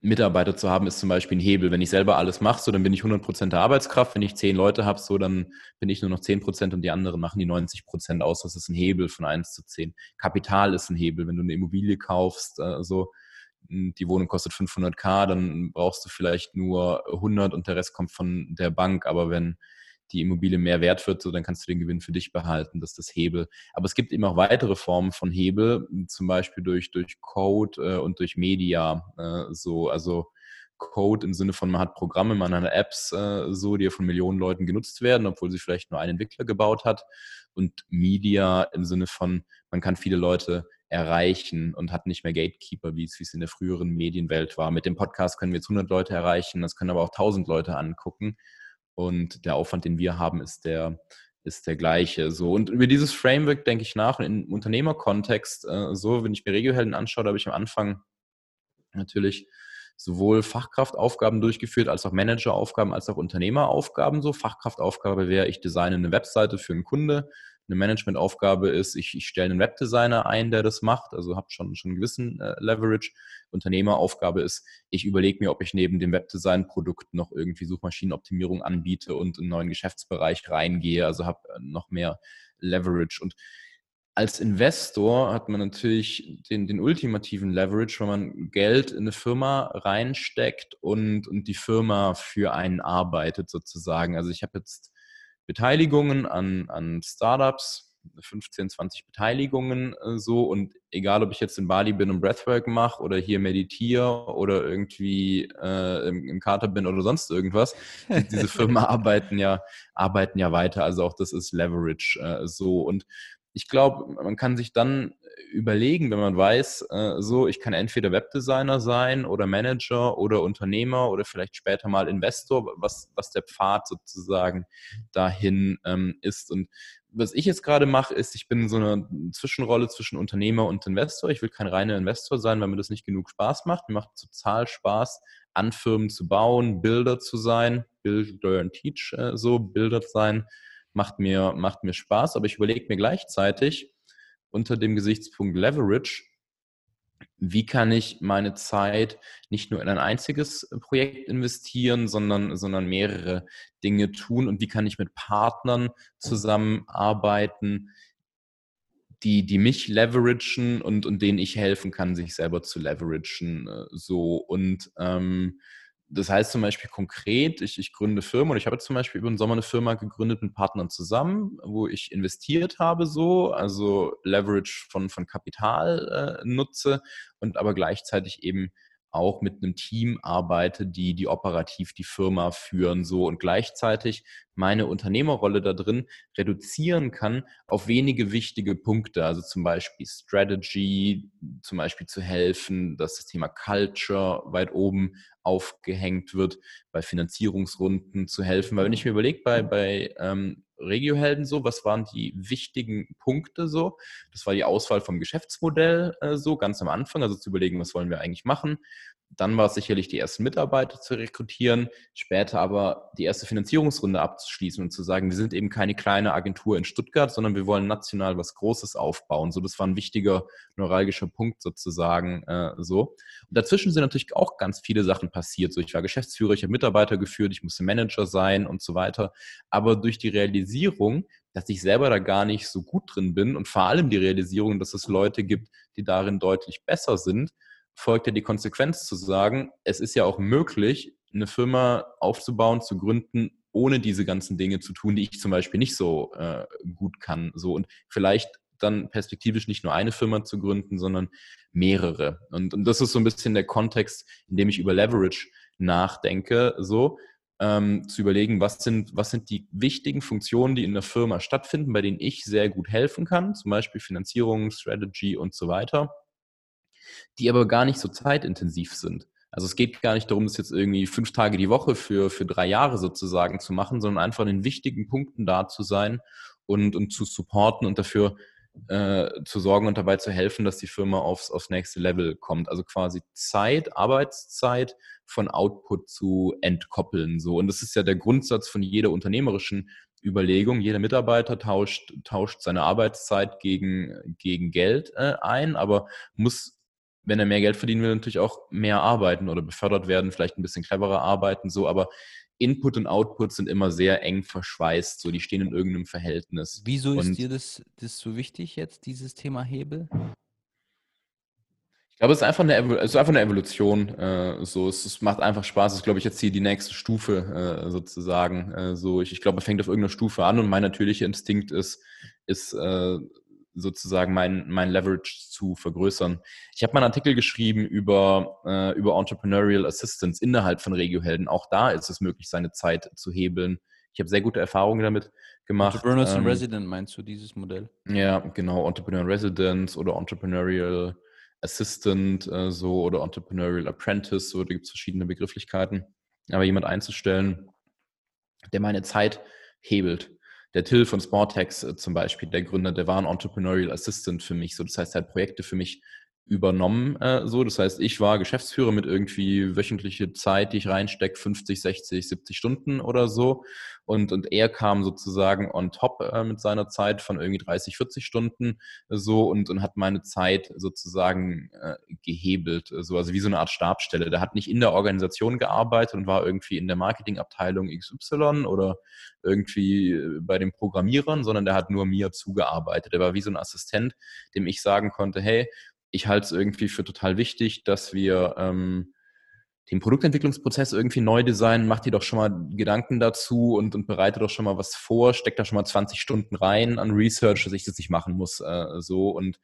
Mitarbeiter zu haben, ist zum Beispiel ein Hebel. Wenn ich selber alles mache, so dann bin ich 100% der Arbeitskraft. Wenn ich zehn Leute habe, so dann bin ich nur noch 10% und die anderen machen die 90% aus. Das ist ein Hebel von 1 zu 10. Kapital ist ein Hebel. Wenn du eine Immobilie kaufst, äh, so die Wohnung kostet 500k, dann brauchst du vielleicht nur 100 und der Rest kommt von der Bank. Aber wenn die Immobilie mehr wert wird, so dann kannst du den Gewinn für dich behalten. Das ist das Hebel. Aber es gibt eben auch weitere Formen von Hebel, zum Beispiel durch, durch Code äh, und durch Media. Äh, so, also Code im Sinne von, man hat Programme, man hat Apps, äh, so, die von Millionen Leuten genutzt werden, obwohl sie vielleicht nur ein Entwickler gebaut hat. Und Media im Sinne von, man kann viele Leute erreichen und hat nicht mehr Gatekeeper, wie es, wie es in der früheren Medienwelt war. Mit dem Podcast können wir jetzt 100 Leute erreichen, das können aber auch 1000 Leute angucken. Und der Aufwand, den wir haben, ist der, ist der gleiche. So. Und über dieses Framework denke ich nach. Im Unternehmerkontext, äh, so, wenn ich mir Regiohelden anschaue, da habe ich am Anfang natürlich sowohl Fachkraftaufgaben durchgeführt, als auch Manageraufgaben, als auch Unternehmeraufgaben. So Fachkraftaufgabe wäre, ich designe eine Webseite für einen Kunde eine Managementaufgabe ist, ich, ich stelle einen Webdesigner ein, der das macht, also habe schon, schon einen gewissen äh, Leverage. Unternehmeraufgabe ist, ich überlege mir, ob ich neben dem Webdesign-Produkt noch irgendwie Suchmaschinenoptimierung anbiete und in einen neuen Geschäftsbereich reingehe, also habe äh, noch mehr Leverage. Und als Investor hat man natürlich den, den ultimativen Leverage, wenn man Geld in eine Firma reinsteckt und, und die Firma für einen arbeitet sozusagen. Also ich habe jetzt Beteiligungen an, an Startups, 15, 20 Beteiligungen äh, so und egal, ob ich jetzt in Bali bin und Breathwork mache oder hier meditiere oder irgendwie äh, im, im Kater bin oder sonst irgendwas, diese Firmen arbeiten ja, arbeiten ja weiter. Also auch das ist Leverage äh, so und ich glaube, man kann sich dann überlegen, wenn man weiß, äh, so, ich kann entweder Webdesigner sein oder Manager oder Unternehmer oder vielleicht später mal Investor, was, was der Pfad sozusagen dahin ähm, ist. Und was ich jetzt gerade mache, ist, ich bin in so einer Zwischenrolle zwischen Unternehmer und Investor. Ich will kein reiner Investor sein, weil mir das nicht genug Spaß macht. Mir macht total Spaß, an Firmen zu bauen, Bilder zu sein, Build, Learn, Teach, äh, so Bilder sein macht mir, macht mir Spaß, aber ich überlege mir gleichzeitig unter dem Gesichtspunkt Leverage, wie kann ich meine Zeit nicht nur in ein einziges Projekt investieren, sondern, sondern mehrere Dinge tun und wie kann ich mit Partnern zusammenarbeiten, die, die mich leveragen und, und denen ich helfen kann, sich selber zu leveragen. Äh, so und ähm, das heißt zum Beispiel konkret, ich, ich gründe Firmen und ich habe zum Beispiel über den Sommer eine Firma gegründet mit Partnern zusammen, wo ich investiert habe so, also Leverage von, von Kapital äh, nutze und aber gleichzeitig eben auch mit einem Team arbeite, die, die operativ die Firma führen, so. Und gleichzeitig meine Unternehmerrolle da drin reduzieren kann auf wenige wichtige Punkte, also zum Beispiel Strategy, zum Beispiel zu helfen, dass das Thema Culture weit oben aufgehängt wird, bei Finanzierungsrunden zu helfen, weil wenn ich mir überlege, bei, bei ähm, Regiohelden so, was waren die wichtigen Punkte so? Das war die Auswahl vom Geschäftsmodell äh, so, ganz am Anfang, also zu überlegen, was wollen wir eigentlich machen. Dann war es sicherlich die ersten Mitarbeiter zu rekrutieren, später aber die erste Finanzierungsrunde abzuschließen und zu sagen, wir sind eben keine kleine Agentur in Stuttgart, sondern wir wollen national was Großes aufbauen. So, das war ein wichtiger neuralgischer Punkt sozusagen äh, so. Und dazwischen sind natürlich auch ganz viele Sachen passiert. So, ich war Geschäftsführer, ich habe Mitarbeiter geführt, ich musste Manager sein und so weiter. Aber durch die Realisierung, dass ich selber da gar nicht so gut drin bin und vor allem die Realisierung, dass es Leute gibt, die darin deutlich besser sind, folgt ja die Konsequenz zu sagen, es ist ja auch möglich, eine Firma aufzubauen, zu gründen, ohne diese ganzen Dinge zu tun, die ich zum Beispiel nicht so äh, gut kann. So und vielleicht dann perspektivisch nicht nur eine Firma zu gründen, sondern mehrere. Und, und das ist so ein bisschen der Kontext, in dem ich über Leverage nachdenke, so ähm, zu überlegen, was sind, was sind die wichtigen Funktionen, die in der Firma stattfinden, bei denen ich sehr gut helfen kann, zum Beispiel Finanzierung, Strategy und so weiter die aber gar nicht so zeitintensiv sind. Also es geht gar nicht darum, das jetzt irgendwie fünf Tage die Woche für, für drei Jahre sozusagen zu machen, sondern einfach in wichtigen Punkten da zu sein und, und zu supporten und dafür äh, zu sorgen und dabei zu helfen, dass die Firma aufs, aufs nächste Level kommt. Also quasi Zeit, Arbeitszeit von Output zu entkoppeln. So. Und das ist ja der Grundsatz von jeder unternehmerischen Überlegung. Jeder Mitarbeiter tauscht, tauscht seine Arbeitszeit gegen, gegen Geld äh, ein, aber muss wenn er mehr Geld verdienen will, natürlich auch mehr arbeiten oder befördert werden, vielleicht ein bisschen cleverer arbeiten, so, aber Input und Output sind immer sehr eng verschweißt, so die stehen in irgendeinem Verhältnis. Wieso und ist dir das, das so wichtig jetzt, dieses Thema Hebel? Ich glaube, es ist einfach eine, es ist einfach eine Evolution. Äh, so, es, es, macht einfach Spaß. Es ist, glaube ich, jetzt hier die nächste Stufe äh, sozusagen. Äh, so, ich, ich glaube, es fängt auf irgendeiner Stufe an und mein natürlicher Instinkt ist, ist äh, sozusagen mein, mein Leverage zu vergrößern. Ich habe mal einen Artikel geschrieben über, äh, über Entrepreneurial Assistance innerhalb von Regiohelden. Auch da ist es möglich, seine Zeit zu hebeln. Ich habe sehr gute Erfahrungen damit gemacht. Entrepreneurs ähm, in Resident meinst du dieses Modell? Ja, genau. Entrepreneur in Residence oder Entrepreneurial Assistant äh, so oder Entrepreneurial Apprentice, so da gibt es verschiedene Begrifflichkeiten. Aber jemand einzustellen, der meine Zeit hebelt. Der Till von Sportex äh, zum Beispiel, der Gründer, der war ein Entrepreneurial Assistant für mich. So, das heißt, er hat Projekte für mich übernommen. Äh, so, das heißt, ich war Geschäftsführer mit irgendwie wöchentliche Zeit, die ich reinstecke, 50, 60, 70 Stunden oder so. Und, und er kam sozusagen on top äh, mit seiner Zeit von irgendwie 30, 40 Stunden äh, so und, und hat meine Zeit sozusagen äh, gehebelt. So, also wie so eine Art Stabstelle. Der hat nicht in der Organisation gearbeitet und war irgendwie in der Marketingabteilung XY oder irgendwie äh, bei den Programmierern, sondern der hat nur mir zugearbeitet. Der war wie so ein Assistent, dem ich sagen konnte, hey, ich halte es irgendwie für total wichtig, dass wir ähm, den Produktentwicklungsprozess irgendwie neu designen, mach dir doch schon mal Gedanken dazu und, und bereite doch schon mal was vor, steck da schon mal 20 Stunden rein an Research, dass ich das nicht machen muss. Äh, so und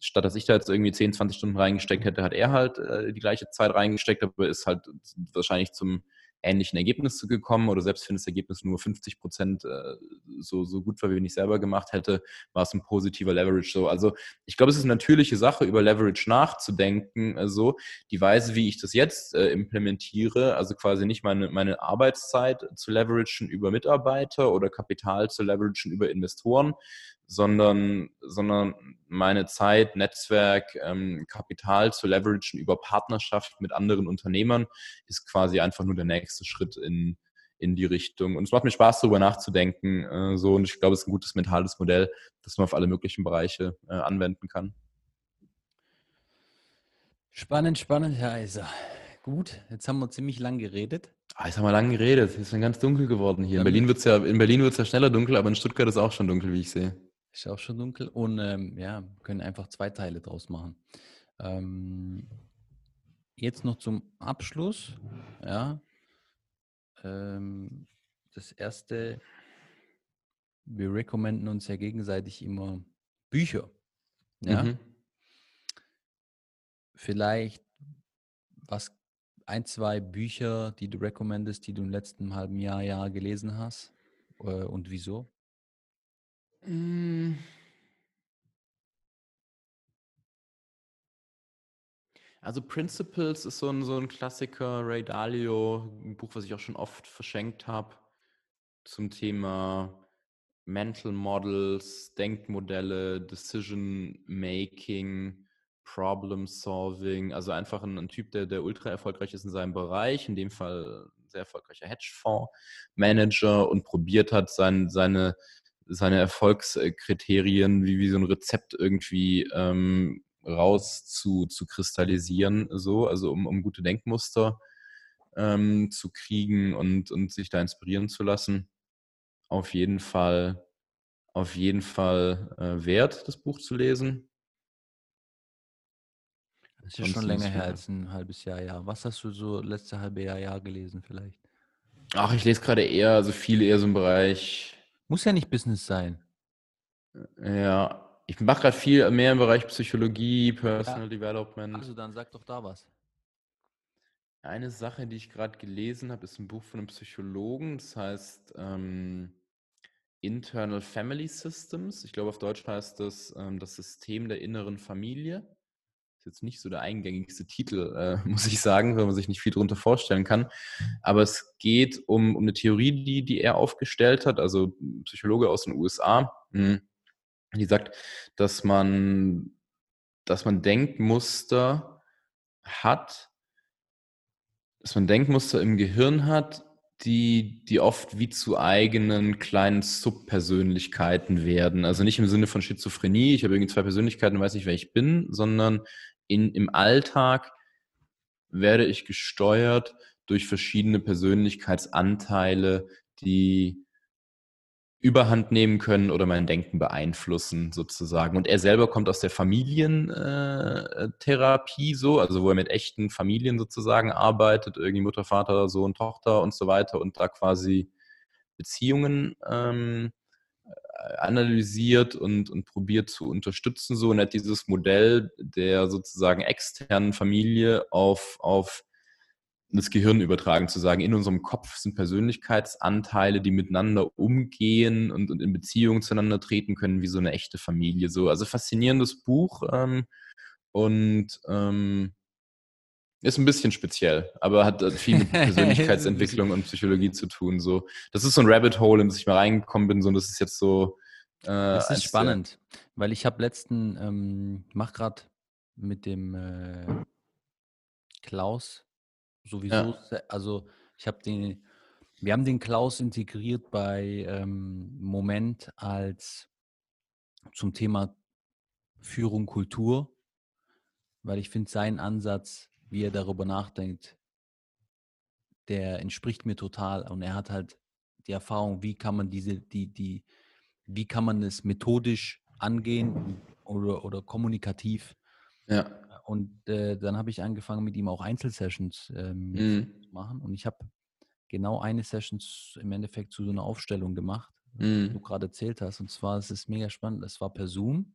statt dass ich da jetzt irgendwie 10, 20 Stunden reingesteckt hätte, hat er halt äh, die gleiche Zeit reingesteckt, aber ist halt wahrscheinlich zum ähnlichen Ergebnis gekommen oder selbst wenn das Ergebnis nur 50 Prozent äh, so, so gut war, wie wenn ich selber gemacht hätte, war es ein positiver Leverage so. Also ich glaube, es ist eine natürliche Sache, über Leverage nachzudenken. Also die Weise, wie ich das jetzt äh, implementiere, also quasi nicht meine, meine Arbeitszeit zu leveragen über Mitarbeiter oder Kapital zu leveragen über Investoren, sondern, sondern meine Zeit, Netzwerk, ähm, Kapital zu leveragen über Partnerschaft mit anderen Unternehmern ist quasi einfach nur der nächste Schritt in, in die Richtung. Und es macht mir Spaß, darüber nachzudenken. Äh, so, und ich glaube, es ist ein gutes mentales Modell, das man auf alle möglichen Bereiche äh, anwenden kann. Spannend, spannend, Herr Eiser. Gut, jetzt haben wir ziemlich lang geredet. Ah, jetzt haben wir lang geredet. Es ist dann ganz dunkel geworden hier. In Berlin wird es ja, ja schneller dunkel, aber in Stuttgart ist es auch schon dunkel, wie ich sehe. Ist auch schon dunkel. Und ähm, ja, können einfach zwei Teile draus machen. Ähm, jetzt noch zum Abschluss. Ja. Ähm, das erste, wir recommenden uns ja gegenseitig immer Bücher. Ja. Mhm. Vielleicht was ein, zwei Bücher, die du recommendest, die du im letzten halben Jahr, Jahr gelesen hast äh, und wieso? Hm. Also Principles ist so ein, so ein Klassiker, Ray Dalio, ein Buch, was ich auch schon oft verschenkt habe, zum Thema Mental Models, Denkmodelle, Decision Making, Problem Solving. Also einfach ein, ein Typ, der, der ultra erfolgreich ist in seinem Bereich, in dem Fall sehr erfolgreicher Hedgefonds-Manager und probiert hat, sein, seine seine Erfolgskriterien wie, wie so ein Rezept irgendwie ähm, raus zu, zu kristallisieren, so, also um, um gute Denkmuster ähm, zu kriegen und, und sich da inspirieren zu lassen. Auf jeden Fall, auf jeden Fall äh, wert, das Buch zu lesen. Das ist ja schon länger her als ein halbes Jahr, ja. Was hast du so letzte halbe Jahr, Jahr gelesen vielleicht? Ach, ich lese gerade eher, also viel eher so im Bereich muss ja nicht Business sein. Ja, ich mache gerade viel mehr im Bereich Psychologie, Personal ja. Development. Also dann sag doch da was. Eine Sache, die ich gerade gelesen habe, ist ein Buch von einem Psychologen. Das heißt ähm, Internal Family Systems. Ich glaube, auf Deutsch heißt das ähm, das System der inneren Familie jetzt nicht so der eingängigste Titel, äh, muss ich sagen, weil man sich nicht viel darunter vorstellen kann. Aber es geht um, um eine Theorie, die, die er aufgestellt hat, also Psychologe aus den USA, hm, die sagt, dass man, dass man Denkmuster hat, dass man Denkmuster im Gehirn hat, die, die oft wie zu eigenen kleinen Subpersönlichkeiten werden. Also nicht im Sinne von Schizophrenie, ich habe irgendwie zwei Persönlichkeiten weiß nicht, wer ich bin, sondern in, im Alltag werde ich gesteuert durch verschiedene Persönlichkeitsanteile, die Überhand nehmen können oder mein Denken beeinflussen sozusagen. Und er selber kommt aus der Familientherapie so, also wo er mit echten Familien sozusagen arbeitet, irgendwie Mutter, Vater, Sohn, Tochter und so weiter und da quasi Beziehungen ähm, analysiert und, und probiert zu unterstützen. So und hat dieses Modell der sozusagen externen Familie auf, auf das Gehirn übertragen, zu sagen, in unserem Kopf sind Persönlichkeitsanteile, die miteinander umgehen und, und in Beziehung zueinander treten können, wie so eine echte Familie. So, also faszinierendes Buch ähm, und ähm, ist ein bisschen speziell, aber hat viel mit Persönlichkeitsentwicklung und Psychologie zu tun. So, das ist so ein Rabbit Hole, in das ich mal reingekommen bin. So, und das ist jetzt so. Äh, das ist spannend, weil ich habe letzten, ähm, mach gerade mit dem äh, Klaus sowieso, ja. also ich habe den, wir haben den Klaus integriert bei ähm, Moment als zum Thema Führung, Kultur, weil ich finde seinen Ansatz, wie er darüber nachdenkt, der entspricht mir total und er hat halt die Erfahrung, wie kann man diese, die, die, wie kann man es methodisch angehen oder, oder kommunikativ. Ja. Und äh, dann habe ich angefangen, mit ihm auch Einzelsessions ähm, mm. zu machen. Und ich habe genau eine Session im Endeffekt zu so einer Aufstellung gemacht, die mhm. du gerade erzählt hast. Und zwar, es ist mega spannend, es war per Zoom.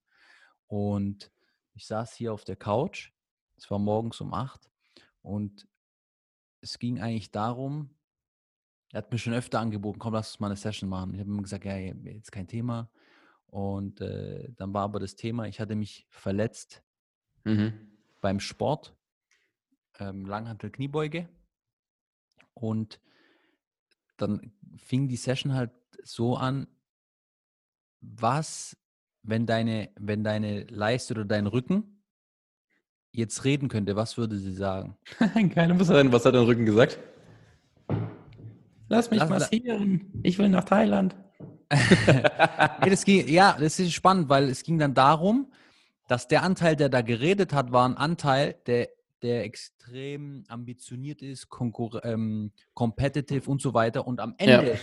Und ich saß hier auf der Couch. Es war morgens um acht. Und es ging eigentlich darum, er hat mir schon öfter angeboten, komm, lass uns mal eine Session machen. Ich habe ihm gesagt, ja, jetzt kein Thema. Und äh, dann war aber das Thema, ich hatte mich verletzt mhm beim Sport, ähm, Langhantel Kniebeuge. Und dann fing die Session halt so an, was, wenn deine, wenn deine Leiste oder dein Rücken jetzt reden könnte, was würde sie sagen? Keine, was hat, was hat dein Rücken gesagt? Lass mich Lass massieren. Ich will nach Thailand. nee, das ging, ja, das ist spannend, weil es ging dann darum, dass der Anteil, der da geredet hat, war ein Anteil, der, der extrem ambitioniert ist, ähm, competitive und so weiter. Und am Ende, ja.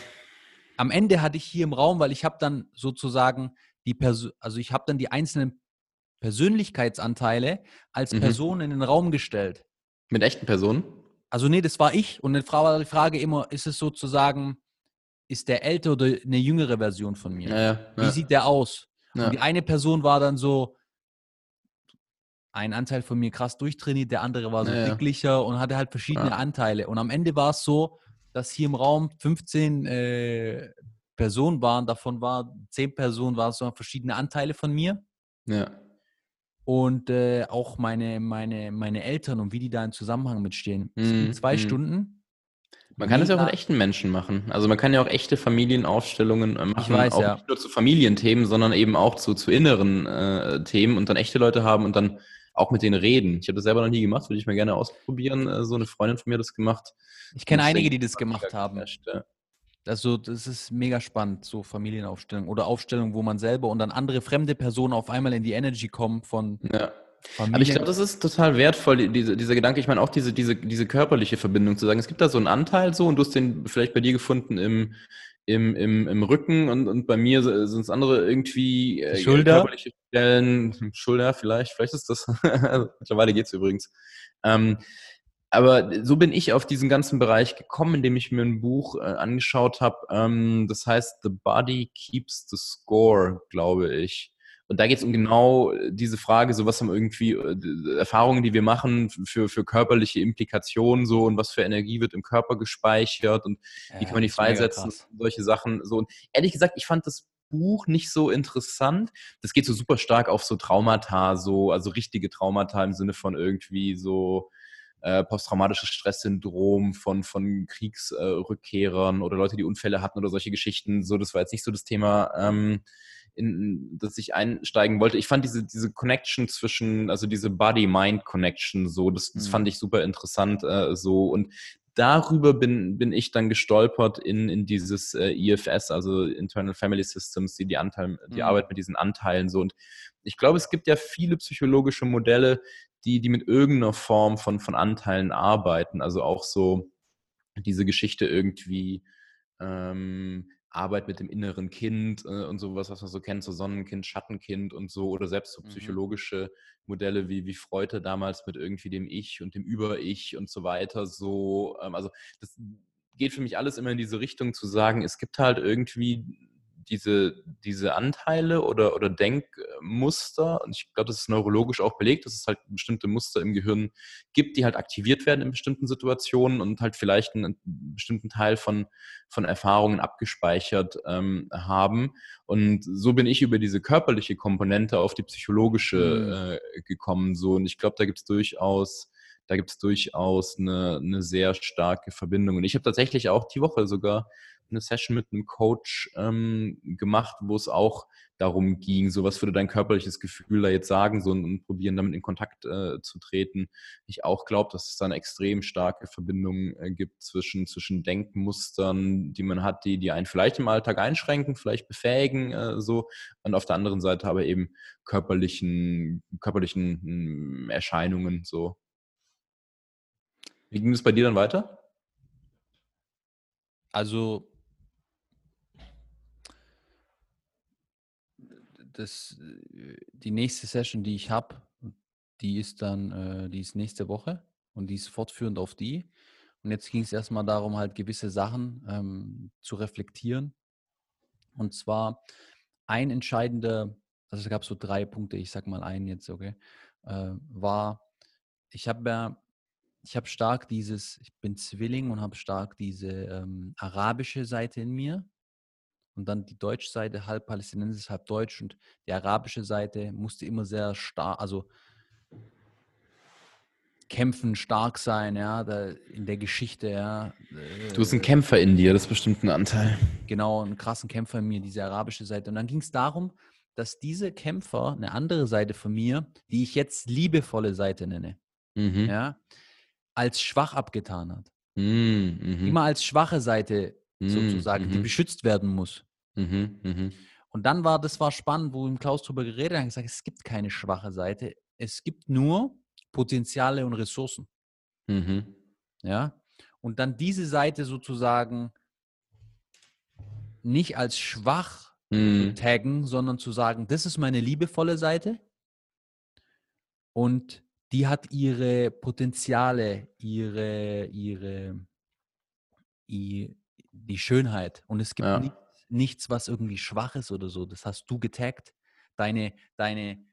am Ende hatte ich hier im Raum, weil ich habe dann sozusagen die Person, also ich habe dann die einzelnen Persönlichkeitsanteile als mhm. Person in den Raum gestellt. Mit echten Personen? Also nee, das war ich. Und dann war die Frage immer, ist es sozusagen, ist der ältere oder eine jüngere Version von mir? Ja, ja, Wie sieht der aus? Und die eine Person war dann so, ein Anteil von mir krass durchtrainiert, der andere war so ja, dicklicher und hatte halt verschiedene ja. Anteile. Und am Ende war es so, dass hier im Raum 15 äh, Personen waren, davon waren 10 Personen, waren so verschiedene Anteile von mir. Ja. Und äh, auch meine, meine, meine Eltern und wie die da im Zusammenhang mitstehen. Mhm. zwei mhm. Stunden. Man kann es ja auch mit echten Menschen machen. Also man kann ja auch echte Familienaufstellungen äh, machen. Ich weiß, auch ja. nicht nur zu Familienthemen, sondern eben auch zu, zu inneren äh, Themen und dann echte Leute haben und dann auch mit denen reden. Ich habe das selber noch nie gemacht, würde ich mal gerne ausprobieren. Äh, so eine Freundin von mir hat das gemacht. Ich kenne einige, die das gemacht haben. Also das ist mega spannend, so Familienaufstellung oder Aufstellung, wo man selber und dann andere fremde Personen auf einmal in die Energy kommen von ja. Familien. Aber ich glaube, das ist total wertvoll, diese, dieser Gedanke. Ich meine auch diese, diese, diese körperliche Verbindung zu sagen. Es gibt da so einen Anteil so und du hast den vielleicht bei dir gefunden im, im, im, im Rücken und, und bei mir sind es andere irgendwie äh, Schulter. körperliche Stellen, Schulter vielleicht, vielleicht ist das, mittlerweile geht es übrigens. Ähm, aber so bin ich auf diesen ganzen Bereich gekommen, indem ich mir ein Buch äh, angeschaut habe. Ähm, das heißt The Body Keeps the Score, glaube ich. Und da geht es um genau diese Frage, so was haben irgendwie äh, Erfahrungen, die wir machen für, für körperliche Implikationen so und was für Energie wird im Körper gespeichert und ja, wie kann man die freisetzen, solche Sachen. So. Und ehrlich gesagt, ich fand das Buch nicht so interessant. Das geht so super stark auf so Traumata, so, also richtige Traumata im Sinne von irgendwie so äh, posttraumatisches Stresssyndrom von, von Kriegsrückkehrern äh, oder Leute, die Unfälle hatten oder solche Geschichten. So, das war jetzt nicht so das Thema. Ähm, in das ich einsteigen wollte. Ich fand diese, diese Connection zwischen, also diese Body-Mind-Connection so, das, das mhm. fand ich super interessant äh, so und darüber bin, bin ich dann gestolpert in, in dieses äh, IFS, also Internal Family Systems, die, die, Anteil, die mhm. Arbeit mit diesen Anteilen so. Und ich glaube, es gibt ja viele psychologische Modelle, die, die mit irgendeiner Form von, von Anteilen arbeiten. Also auch so diese Geschichte irgendwie, ähm, Arbeit mit dem inneren Kind äh, und sowas, was man so kennt, so Sonnenkind, Schattenkind und so, oder selbst so mhm. psychologische Modelle wie, wie Freud damals mit irgendwie dem Ich und dem Über-Ich und so weiter. So, ähm, also das geht für mich alles immer in diese Richtung zu sagen, es gibt halt irgendwie diese, diese Anteile oder, oder Denkmuster, und ich glaube, das ist neurologisch auch belegt, dass es halt bestimmte Muster im Gehirn gibt, die halt aktiviert werden in bestimmten Situationen und halt vielleicht einen, bestimmten Teil von, von Erfahrungen abgespeichert ähm, haben. Und so bin ich über diese körperliche Komponente auf die psychologische mhm. äh, gekommen. So. Und ich glaube, da gibt es durchaus da gibt es durchaus eine, eine sehr starke Verbindung. Und ich habe tatsächlich auch die Woche sogar eine Session mit einem Coach ähm, gemacht, wo es auch darum ging, so was würde dein körperliches Gefühl da jetzt sagen, so und, und probieren damit in Kontakt äh, zu treten. Ich auch glaube, dass es da eine extrem starke Verbindung äh, gibt zwischen, zwischen Denkmustern, die man hat, die, die einen vielleicht im Alltag einschränken, vielleicht befähigen, äh, so, und auf der anderen Seite aber eben körperlichen, körperlichen hm, Erscheinungen, so. Wie ging es bei dir dann weiter? Also das, äh, die nächste Session, die ich habe, die ist dann, äh, die ist nächste Woche und die ist fortführend auf die. Und jetzt ging es erstmal darum, halt gewisse Sachen ähm, zu reflektieren. Und zwar ein entscheidender, also es gab so drei Punkte, ich sag mal einen jetzt, okay, äh, war, ich habe ja, ich habe stark dieses, ich bin Zwilling und habe stark diese ähm, arabische Seite in mir und dann die deutsche Seite, halb palästinensisch, halb deutsch und die arabische Seite musste immer sehr stark, also kämpfen, stark sein, ja, da in der Geschichte, ja. Du bist ein Kämpfer in dir, das ist bestimmt ein Anteil. Genau, einen krassen Kämpfer in mir, diese arabische Seite. Und dann ging es darum, dass diese Kämpfer eine andere Seite von mir, die ich jetzt liebevolle Seite nenne, mhm. ja, als schwach abgetan hat. Mhm. Immer als schwache Seite sozusagen, mhm. die beschützt werden muss. Mhm, mhm. Und dann war, das war spannend, wo im Klaus drüber geredet hat, gesagt, es gibt keine schwache Seite, es gibt nur Potenziale und Ressourcen. Mhm. Ja. Und dann diese Seite sozusagen nicht als schwach mhm. taggen, sondern zu sagen, das ist meine liebevolle Seite und die hat ihre Potenziale, ihre, ihre, die Schönheit. Und es gibt ja. nichts, nichts, was irgendwie schwach ist oder so. Das hast du getaggt. Deine, deine,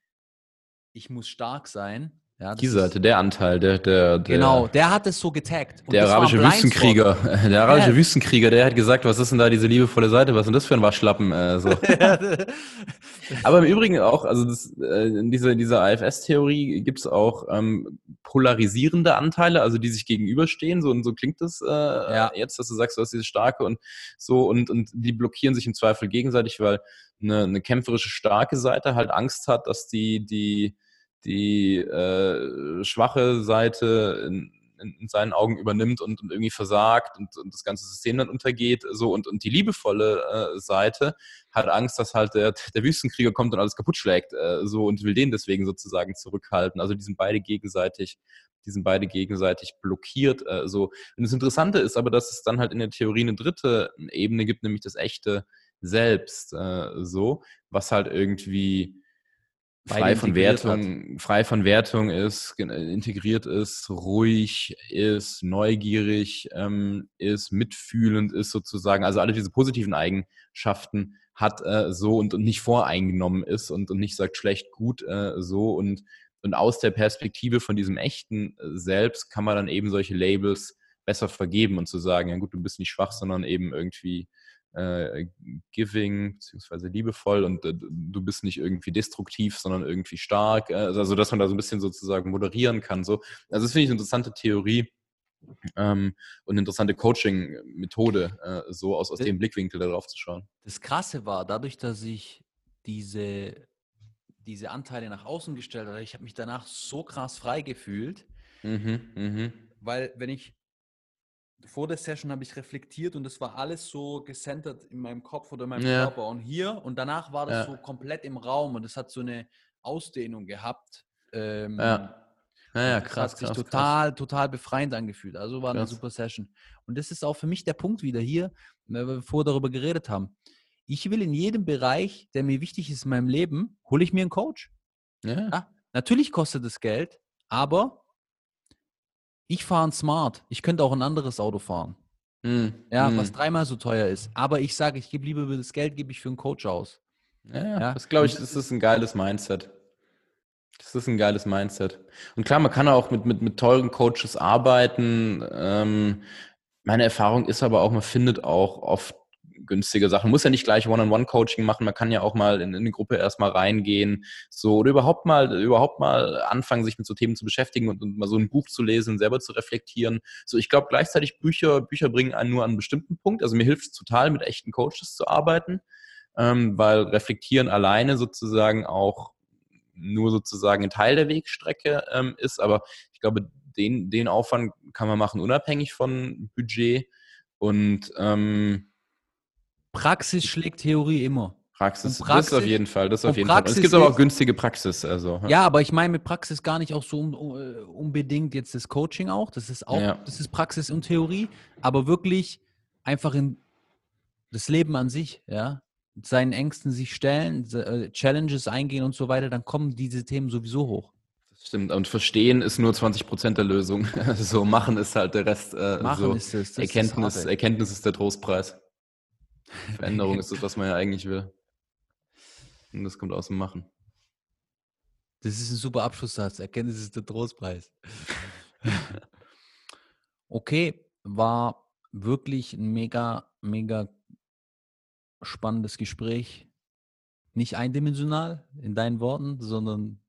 ich muss stark sein, ja, die Seite, der Anteil, der, der, der Genau, der hat es so getaggt. Und der arabische Wüstenkrieger, der arabische ja. Wüstenkrieger, der hat gesagt, was ist denn da diese liebevolle Seite, was ist denn das für ein Waschlappen? Äh, so. Aber im Übrigen auch, also das, äh, in dieser, dieser AFS-Theorie gibt es auch ähm, polarisierende Anteile, also die sich gegenüberstehen, so und so klingt das äh, ja. jetzt, dass du sagst, du hast diese starke und so und, und die blockieren sich im Zweifel gegenseitig, weil eine, eine kämpferische starke Seite halt Angst hat, dass die, die die äh, schwache Seite in, in, in, seinen Augen übernimmt und, und irgendwie versagt und, und, das ganze System dann untergeht. So und, und die liebevolle äh, Seite hat Angst, dass halt der, der Wüstenkrieger kommt und alles kaputt schlägt. Äh, so und will den deswegen sozusagen zurückhalten. Also die sind beide gegenseitig die sind beide gegenseitig blockiert. Äh. Und das Interessante ist aber, dass es dann halt in der Theorie eine dritte Ebene gibt, nämlich das echte Selbst. Äh, so, was halt irgendwie frei von Wertung, hat. frei von Wertung ist, integriert ist, ruhig ist, neugierig ähm, ist, mitfühlend ist sozusagen. Also alle diese positiven Eigenschaften hat äh, so und, und nicht voreingenommen ist und, und nicht sagt schlecht gut äh, so und und aus der Perspektive von diesem echten äh, Selbst kann man dann eben solche Labels besser vergeben und zu sagen, ja gut, du bist nicht schwach, sondern eben irgendwie äh, giving, beziehungsweise liebevoll und äh, du bist nicht irgendwie destruktiv, sondern irgendwie stark. Äh, also, dass man da so ein bisschen sozusagen moderieren kann. So. Also, das finde ich eine interessante Theorie. Ähm, und eine interessante Coaching-Methode, äh, so aus, aus dem Blickwinkel darauf zu schauen. Das Krasse war, dadurch, dass ich diese, diese Anteile nach außen gestellt habe, ich habe mich danach so krass frei gefühlt, mhm, mh. weil wenn ich vor der Session habe ich reflektiert und das war alles so gecentert in meinem Kopf oder in meinem ja. Körper und hier und danach war das ja. so komplett im Raum und es hat so eine Ausdehnung gehabt. Ähm, ja. Ja, ja, krass. Das hat sich krass, total, krass. total befreiend angefühlt. Also war krass. eine super Session. Und das ist auch für mich der Punkt wieder hier, weil wir vorher darüber geredet haben. Ich will in jedem Bereich, der mir wichtig ist in meinem Leben, hole ich mir einen Coach. Ja. ja natürlich kostet es Geld, aber ich fahre ein Smart. Ich könnte auch ein anderes Auto fahren. Mm, ja, mm. was dreimal so teuer ist. Aber ich sage, ich gebe lieber das Geld, gebe ich für einen Coach aus. Ja, ja. das glaube ich, das ist ein geiles Mindset. Das ist ein geiles Mindset. Und klar, man kann auch mit, mit, mit teuren Coaches arbeiten. Ähm, meine Erfahrung ist aber auch, man findet auch oft günstige Sachen. Muss ja nicht gleich One-on-One-Coaching machen, man kann ja auch mal in, in eine Gruppe erstmal reingehen, so oder überhaupt mal, überhaupt mal anfangen, sich mit so Themen zu beschäftigen und, und mal so ein Buch zu lesen, selber zu reflektieren. So, ich glaube gleichzeitig Bücher, Bücher bringen einen nur an einen bestimmten Punkt. Also mir hilft es total, mit echten Coaches zu arbeiten, ähm, weil reflektieren alleine sozusagen auch nur sozusagen ein Teil der Wegstrecke ähm, ist. Aber ich glaube, den, den Aufwand kann man machen, unabhängig von Budget. Und ähm, Praxis schlägt Theorie immer. Praxis, Praxis, das auf jeden Fall, das auf jeden Praxis Fall. Und es gibt aber auch günstige Praxis. Also, ja. ja, aber ich meine mit Praxis gar nicht auch so unbedingt jetzt das Coaching auch. Das ist auch, ja. das ist Praxis und Theorie, aber wirklich einfach in das Leben an sich, ja seinen Ängsten sich stellen, äh, Challenges eingehen und so weiter, dann kommen diese Themen sowieso hoch. Das stimmt. Und verstehen ist nur 20 Prozent der Lösung. so machen ist halt der Rest. Äh, machen so ist es. Erkenntnis, ist Erkenntnis ist der Trostpreis. Veränderung ist das, was man ja eigentlich will. Und das kommt aus dem Machen. Das ist ein super Abschlusssatz. Erkenntnis ist der Trostpreis. okay, war wirklich ein mega, mega spannendes Gespräch. Nicht eindimensional in deinen Worten, sondern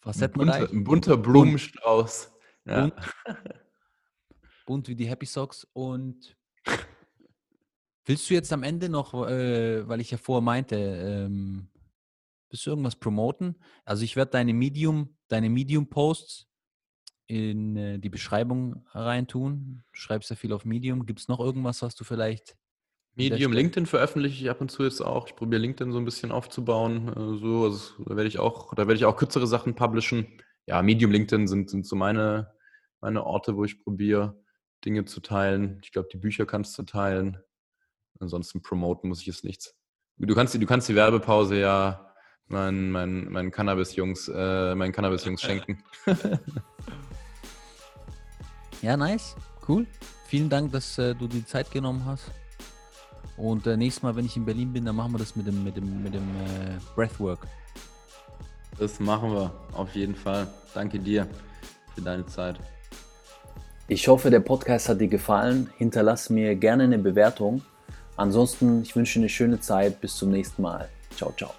facettenreich. Ein bunter, ein bunter Blumenstrauß. Ja. Bunt, bunt, wie die Happy Socks. Und willst du jetzt am Ende noch, äh, weil ich ja vorher meinte, ähm, willst du irgendwas promoten? Also ich werde deine Medium, deine Medium-Posts in äh, die Beschreibung reintun. Du schreibst ja viel auf Medium. Gibt es noch irgendwas, was du vielleicht Medium, LinkedIn veröffentliche ich ab und zu jetzt auch. Ich probiere LinkedIn so ein bisschen aufzubauen. Äh, so, also, da werde ich auch, da werde ich auch kürzere Sachen publishen. Ja, Medium, LinkedIn sind, sind so meine, meine Orte, wo ich probiere, Dinge zu teilen. Ich glaube, die Bücher kannst du teilen. Ansonsten promoten muss ich jetzt nichts. Du kannst, du kannst die Werbepause ja meinen, meinen, meinen Cannabis-Jungs, äh, meinen Cannabis-Jungs schenken. ja, nice. Cool. Vielen Dank, dass äh, du die Zeit genommen hast. Und äh, nächstes Mal, wenn ich in Berlin bin, dann machen wir das mit dem, mit dem, mit dem äh, Breathwork. Das machen wir, auf jeden Fall. Danke dir für deine Zeit. Ich hoffe, der Podcast hat dir gefallen. Hinterlass mir gerne eine Bewertung. Ansonsten, ich wünsche eine schöne Zeit. Bis zum nächsten Mal. Ciao, ciao.